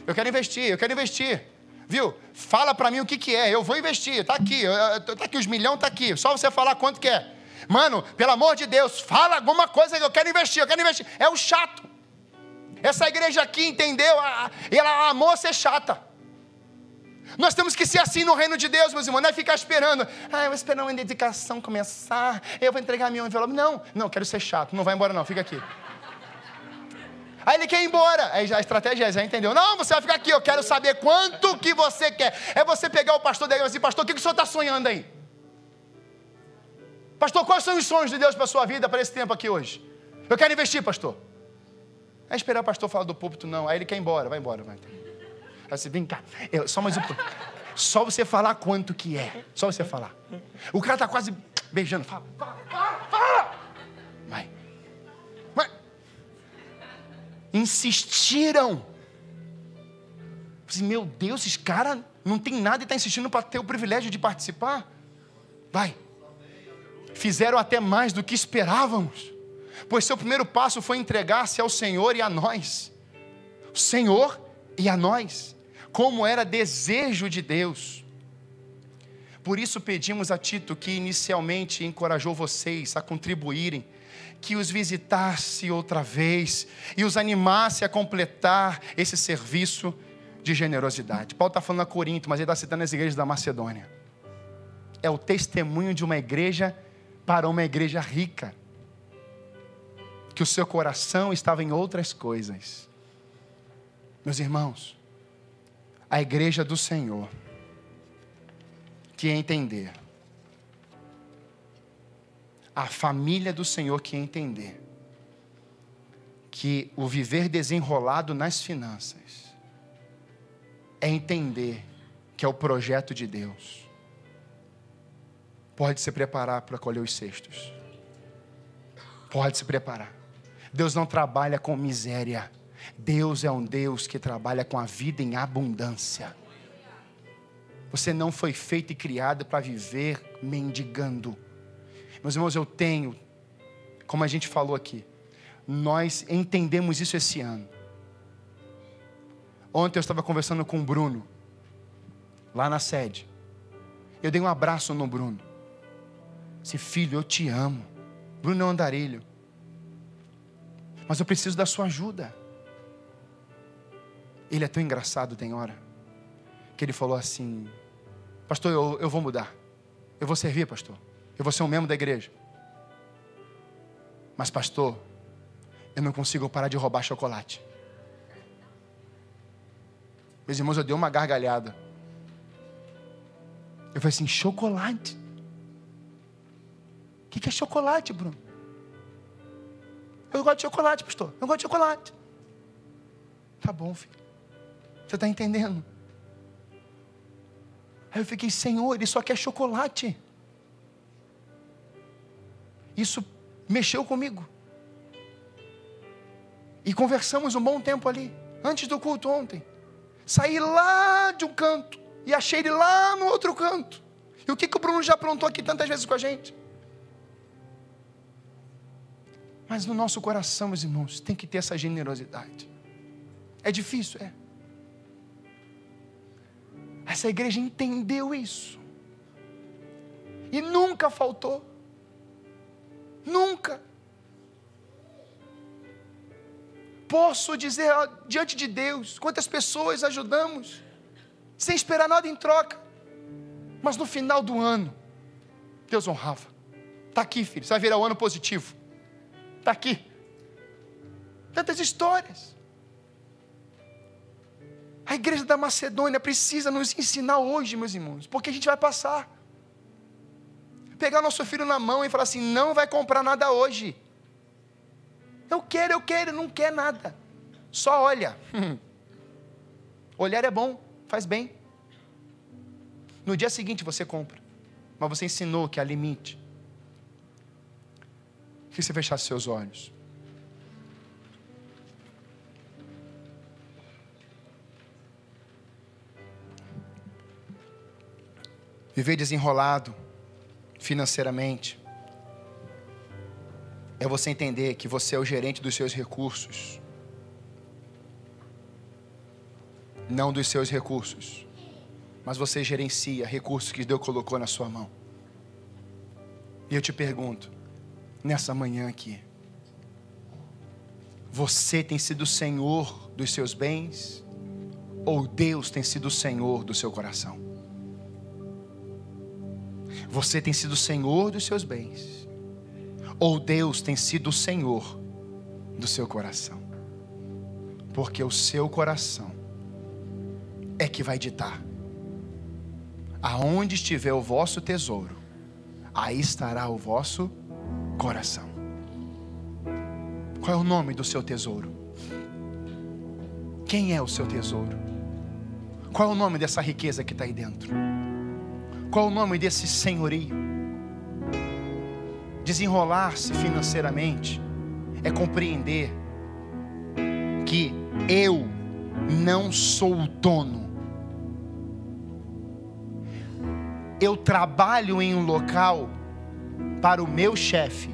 Eu quero investir, eu quero investir. Viu? Fala para mim o que, que é. Eu vou investir. Está aqui. Está aqui, os milhões está aqui. Só você falar quanto que é. Mano, pelo amor de Deus, fala alguma coisa que eu quero investir, eu quero investir. É o chato. Essa igreja aqui entendeu? Ela amou ser chata. Nós temos que ser assim no reino de Deus, meus irmãos, não é ficar esperando. Ah, eu vou esperar uma dedicação começar, eu vou entregar meu envelope. Não, não, quero ser chato, não vai embora não, fica aqui. Aí ele quer ir embora. Aí a estratégia é, já entendeu? Não, você vai ficar aqui, eu quero saber quanto que você quer. É você pegar o pastor dele e dizer, pastor, o que, que o senhor está sonhando aí? Pastor, quais são os sonhos de Deus para a sua vida, para esse tempo aqui hoje? Eu quero investir, pastor. É esperar o pastor falar do púlpito, não. Aí ele quer ir embora, vai embora. Vai. Aí vem cá, eu, só mais um Só você falar quanto que é. Só você falar. O cara está quase beijando. Fala, fala, fala, fala. Vai. Insistiram. Meu Deus, esses caras não tem nada e está insistindo para ter o privilégio de participar. Vai. Fizeram até mais do que esperávamos. Pois seu primeiro passo foi entregar-se ao Senhor e a nós. O Senhor e a nós como era desejo de Deus. Por isso pedimos a Tito, que inicialmente encorajou vocês a contribuírem, que os visitasse outra vez e os animasse a completar esse serviço de generosidade. Paulo está falando a Corinto, mas ele está citando as igrejas da Macedônia. É o testemunho de uma igreja para uma igreja rica, que o seu coração estava em outras coisas. Meus irmãos, a igreja do Senhor que entender. A família do Senhor que entender que o viver desenrolado nas finanças é entender que é o projeto de Deus. Pode se preparar para colher os cestos. Pode se preparar. Deus não trabalha com miséria. Deus é um Deus que trabalha com a vida em abundância. Você não foi feito e criado para viver mendigando. Meus irmãos, eu tenho, como a gente falou aqui, nós entendemos isso esse ano. Ontem eu estava conversando com o Bruno, lá na sede. Eu dei um abraço no Bruno. Disse, filho, eu te amo. Bruno é um andarilho. Mas eu preciso da sua ajuda. Ele é tão engraçado, tem hora, que ele falou assim: Pastor, eu, eu vou mudar. Eu vou servir, pastor. Eu vou ser um membro da igreja. Mas, pastor, eu não consigo parar de roubar chocolate. Meus irmãos, eu dei uma gargalhada. Eu falei assim: chocolate? O que é chocolate, Bruno? Eu gosto de chocolate, pastor. Eu gosto de chocolate. Tá bom, filho. Você está entendendo? Aí eu fiquei, Senhor, ele só quer chocolate. Isso mexeu comigo. E conversamos um bom tempo ali, antes do culto ontem. Saí lá de um canto e achei ele lá no outro canto. E o que, que o Bruno já aprontou aqui tantas vezes com a gente? Mas no nosso coração, meus irmãos, tem que ter essa generosidade. É difícil, é. Essa igreja entendeu isso. E nunca faltou. Nunca. posso dizer diante de Deus quantas pessoas ajudamos, sem esperar nada em troca, mas no final do ano, Deus honrava. Está aqui, filho, você vai virar o um ano positivo. Está aqui. Tantas histórias. A igreja da Macedônia precisa nos ensinar hoje, meus irmãos, porque a gente vai passar. Pegar nosso filho na mão e falar assim: não vai comprar nada hoje. Eu quero, eu quero, não quer nada. Só olha. (laughs) Olhar é bom, faz bem. No dia seguinte você compra. Mas você ensinou que há limite. Que você fechasse seus olhos. Viver desenrolado financeiramente é você entender que você é o gerente dos seus recursos, não dos seus recursos, mas você gerencia recursos que Deus colocou na sua mão. E eu te pergunto, nessa manhã aqui, você tem sido senhor dos seus bens ou Deus tem sido o senhor do seu coração? Você tem sido senhor dos seus bens? Ou Deus tem sido o senhor do seu coração? Porque o seu coração é que vai ditar. Aonde estiver o vosso tesouro, aí estará o vosso coração. Qual é o nome do seu tesouro? Quem é o seu tesouro? Qual é o nome dessa riqueza que está aí dentro? Qual o nome desse senhorio? Desenrolar-se financeiramente é compreender que eu não sou o dono. Eu trabalho em um local para o meu chefe,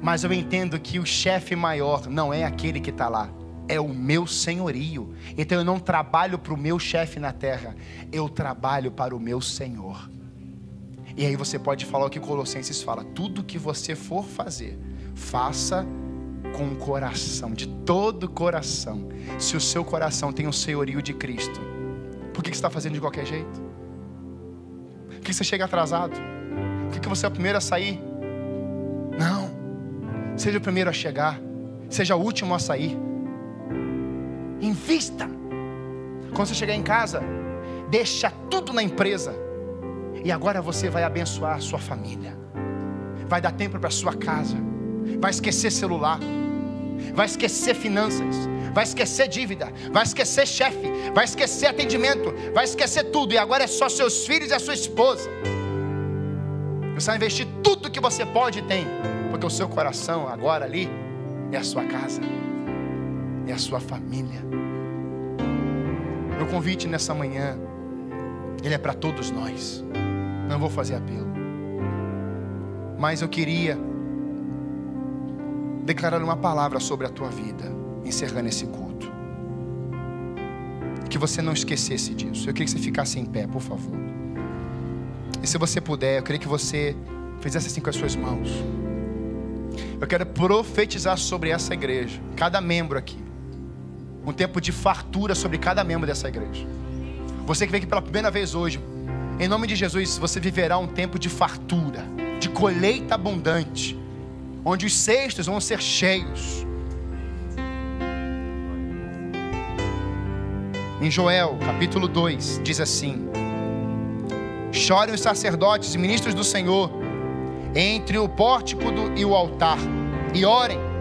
mas eu entendo que o chefe maior não é aquele que está lá, é o meu senhorio. Então eu não trabalho para o meu chefe na terra, eu trabalho para o meu Senhor. E aí você pode falar o que Colossenses fala: tudo que você for fazer, faça com o coração, de todo o coração. Se o seu coração tem o senhorio de Cristo, por que você está fazendo de qualquer jeito? Por que você chega atrasado? Por que você é o primeiro a sair? Não. Seja o primeiro a chegar. Seja o último a sair. Invista. Quando você chegar em casa, deixa tudo na empresa e agora você vai abençoar a sua família. Vai dar tempo para a sua casa. Vai esquecer celular. Vai esquecer finanças. Vai esquecer dívida. Vai esquecer chefe. Vai esquecer atendimento. Vai esquecer tudo. E agora é só seus filhos e a sua esposa. Você vai investir tudo que você pode e tem. Porque o seu coração agora ali é a sua casa. É a sua família. Meu convite nessa manhã, ele é para todos nós. Não vou fazer apelo. Mas eu queria declarar uma palavra sobre a tua vida, encerrando esse culto. Que você não esquecesse disso. Eu queria que você ficasse em pé, por favor. E se você puder, eu queria que você fizesse assim com as suas mãos. Eu quero profetizar sobre essa igreja, cada membro aqui. Um tempo de fartura sobre cada membro dessa igreja. Você que veio aqui pela primeira vez hoje, em nome de Jesus, você viverá um tempo de fartura, de colheita abundante, onde os cestos vão ser cheios. Em Joel, capítulo 2, diz assim: Chorem os sacerdotes e ministros do Senhor entre o pórtico do, e o altar, e orem.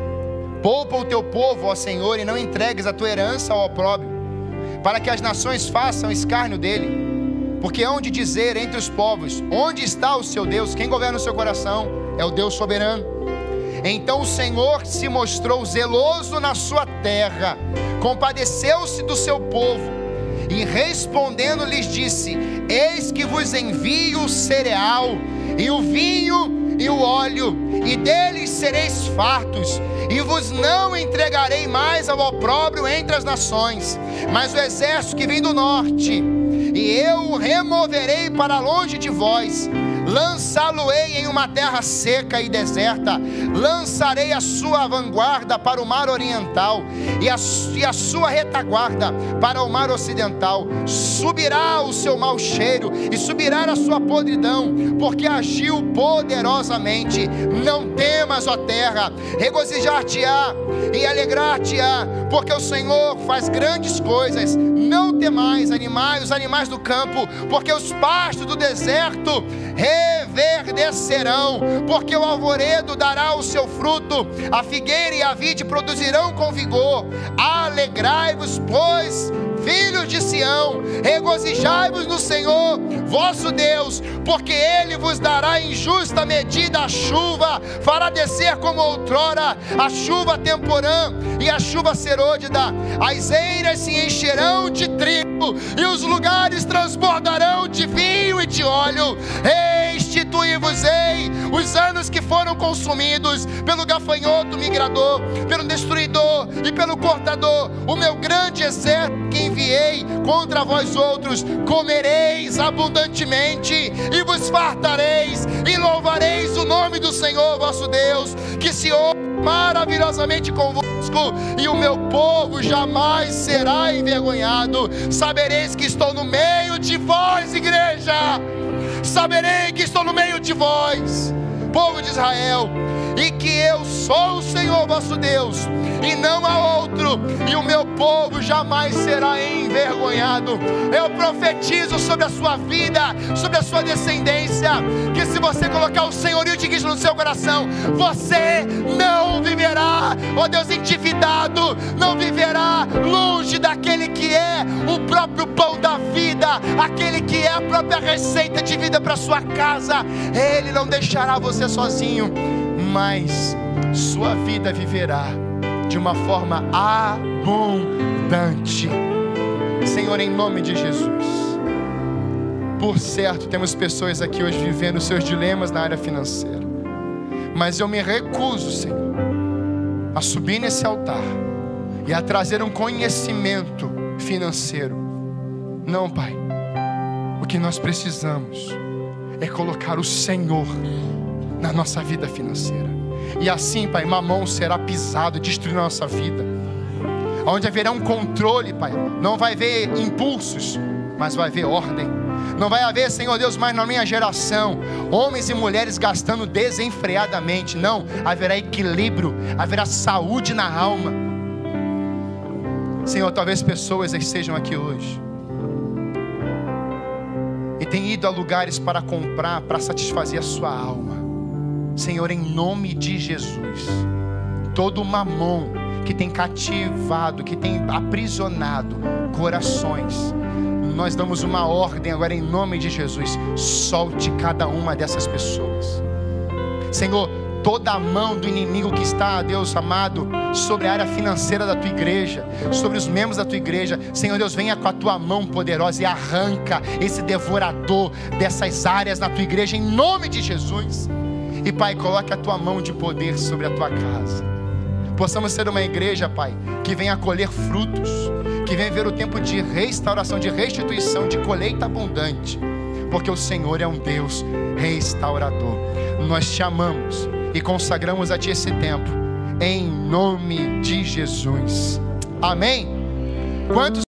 Poupa o teu povo, ó Senhor, e não entregues a tua herança ao opróbrio, para que as nações façam escárnio dele porque onde dizer entre os povos, onde está o seu Deus? Quem governa o seu coração é o Deus soberano. Então o Senhor se mostrou zeloso na sua terra, compadeceu-se do seu povo, e respondendo lhes disse: Eis que vos envio o cereal, e o vinho, e o óleo, e deles sereis fartos, e vos não entregarei mais ao opróbrio entre as nações, mas o exército que vem do norte e eu o removerei para longe de vós, lançá-lo-ei em uma terra seca e deserta, lançarei a sua vanguarda para o mar oriental e a, e a sua retaguarda para o mar ocidental. Subirá o seu mau cheiro e subirá a sua podridão, porque agiu poderosamente. Não temas, ó terra, regozijar-te-á e alegrar-te-á, porque o Senhor faz grandes coisas. Não temais, animais, os animais do campo, porque os pastos do deserto reverdecerão, porque o alvoredo dará o seu fruto, a figueira e a vide produzirão com vigor. Alegrai-vos, pois, filhos de Sião, regozijai-vos no Senhor, vosso Deus, porque Ele vos dará em justa medida a chuva, fará descer como outrora a chuva temporã e a chuva serôdida, as eiras se encherão de trigo e os lugares transbordarão de vinho e de óleo. Restituí-vos-ei os anos que foram consumidos pelo gafanhoto migrador, pelo destruidor e pelo cortador, o meu grande exército que enviei contra vós outros, comereis abundantemente e vos fartareis e louvareis o nome do Senhor vosso Deus, que se ouve maravilhosamente convosco, e o meu povo jamais será envergonhado. Sabereis que estou no meio de vós, igreja. Saberei que estou no meio de vós, povo de Israel, e que eu sou o Senhor vosso Deus e não há outro, e o meu povo jamais será envergonhado. Eu profetizo sobre a sua vida, sobre a sua descendência, que se você colocar o senhorio de Cristo no seu coração, você não viverá, ó Deus, endividado, não viverá longe daquele que é o próprio pão da vida, aquele que é a própria receita de vida para sua casa. Ele não deixará você sozinho, mas sua vida viverá de uma forma abundante. Senhor, em nome de Jesus. Por certo, temos pessoas aqui hoje vivendo seus dilemas na área financeira. Mas eu me recuso, Senhor, a subir nesse altar e a trazer um conhecimento financeiro. Não, Pai. O que nós precisamos é colocar o Senhor na nossa vida financeira. E assim, Pai, mamão será pisado, destruindo a nossa vida. Onde haverá um controle, Pai. Não vai haver impulsos, mas vai haver ordem. Não vai haver, Senhor Deus, mais na minha geração, homens e mulheres gastando desenfreadamente. Não, haverá equilíbrio, haverá saúde na alma. Senhor, talvez pessoas estejam aqui hoje tenham ido a lugares para comprar, para satisfazer a sua alma. Senhor, em nome de Jesus, todo mamão que tem cativado, que tem aprisionado corações, nós damos uma ordem agora em nome de Jesus: solte cada uma dessas pessoas. Senhor, toda a mão do inimigo que está, Deus amado, sobre a área financeira da tua igreja, sobre os membros da tua igreja. Senhor Deus, venha com a tua mão poderosa e arranca esse devorador dessas áreas na tua igreja, em nome de Jesus. E Pai, coloque a tua mão de poder sobre a tua casa. Possamos ser uma igreja, Pai, que venha colher frutos, que venha ver o tempo de restauração, de restituição, de colheita abundante, porque o Senhor é um Deus restaurador. Nós te amamos e consagramos a Ti esse tempo, em nome de Jesus. Amém? Quantos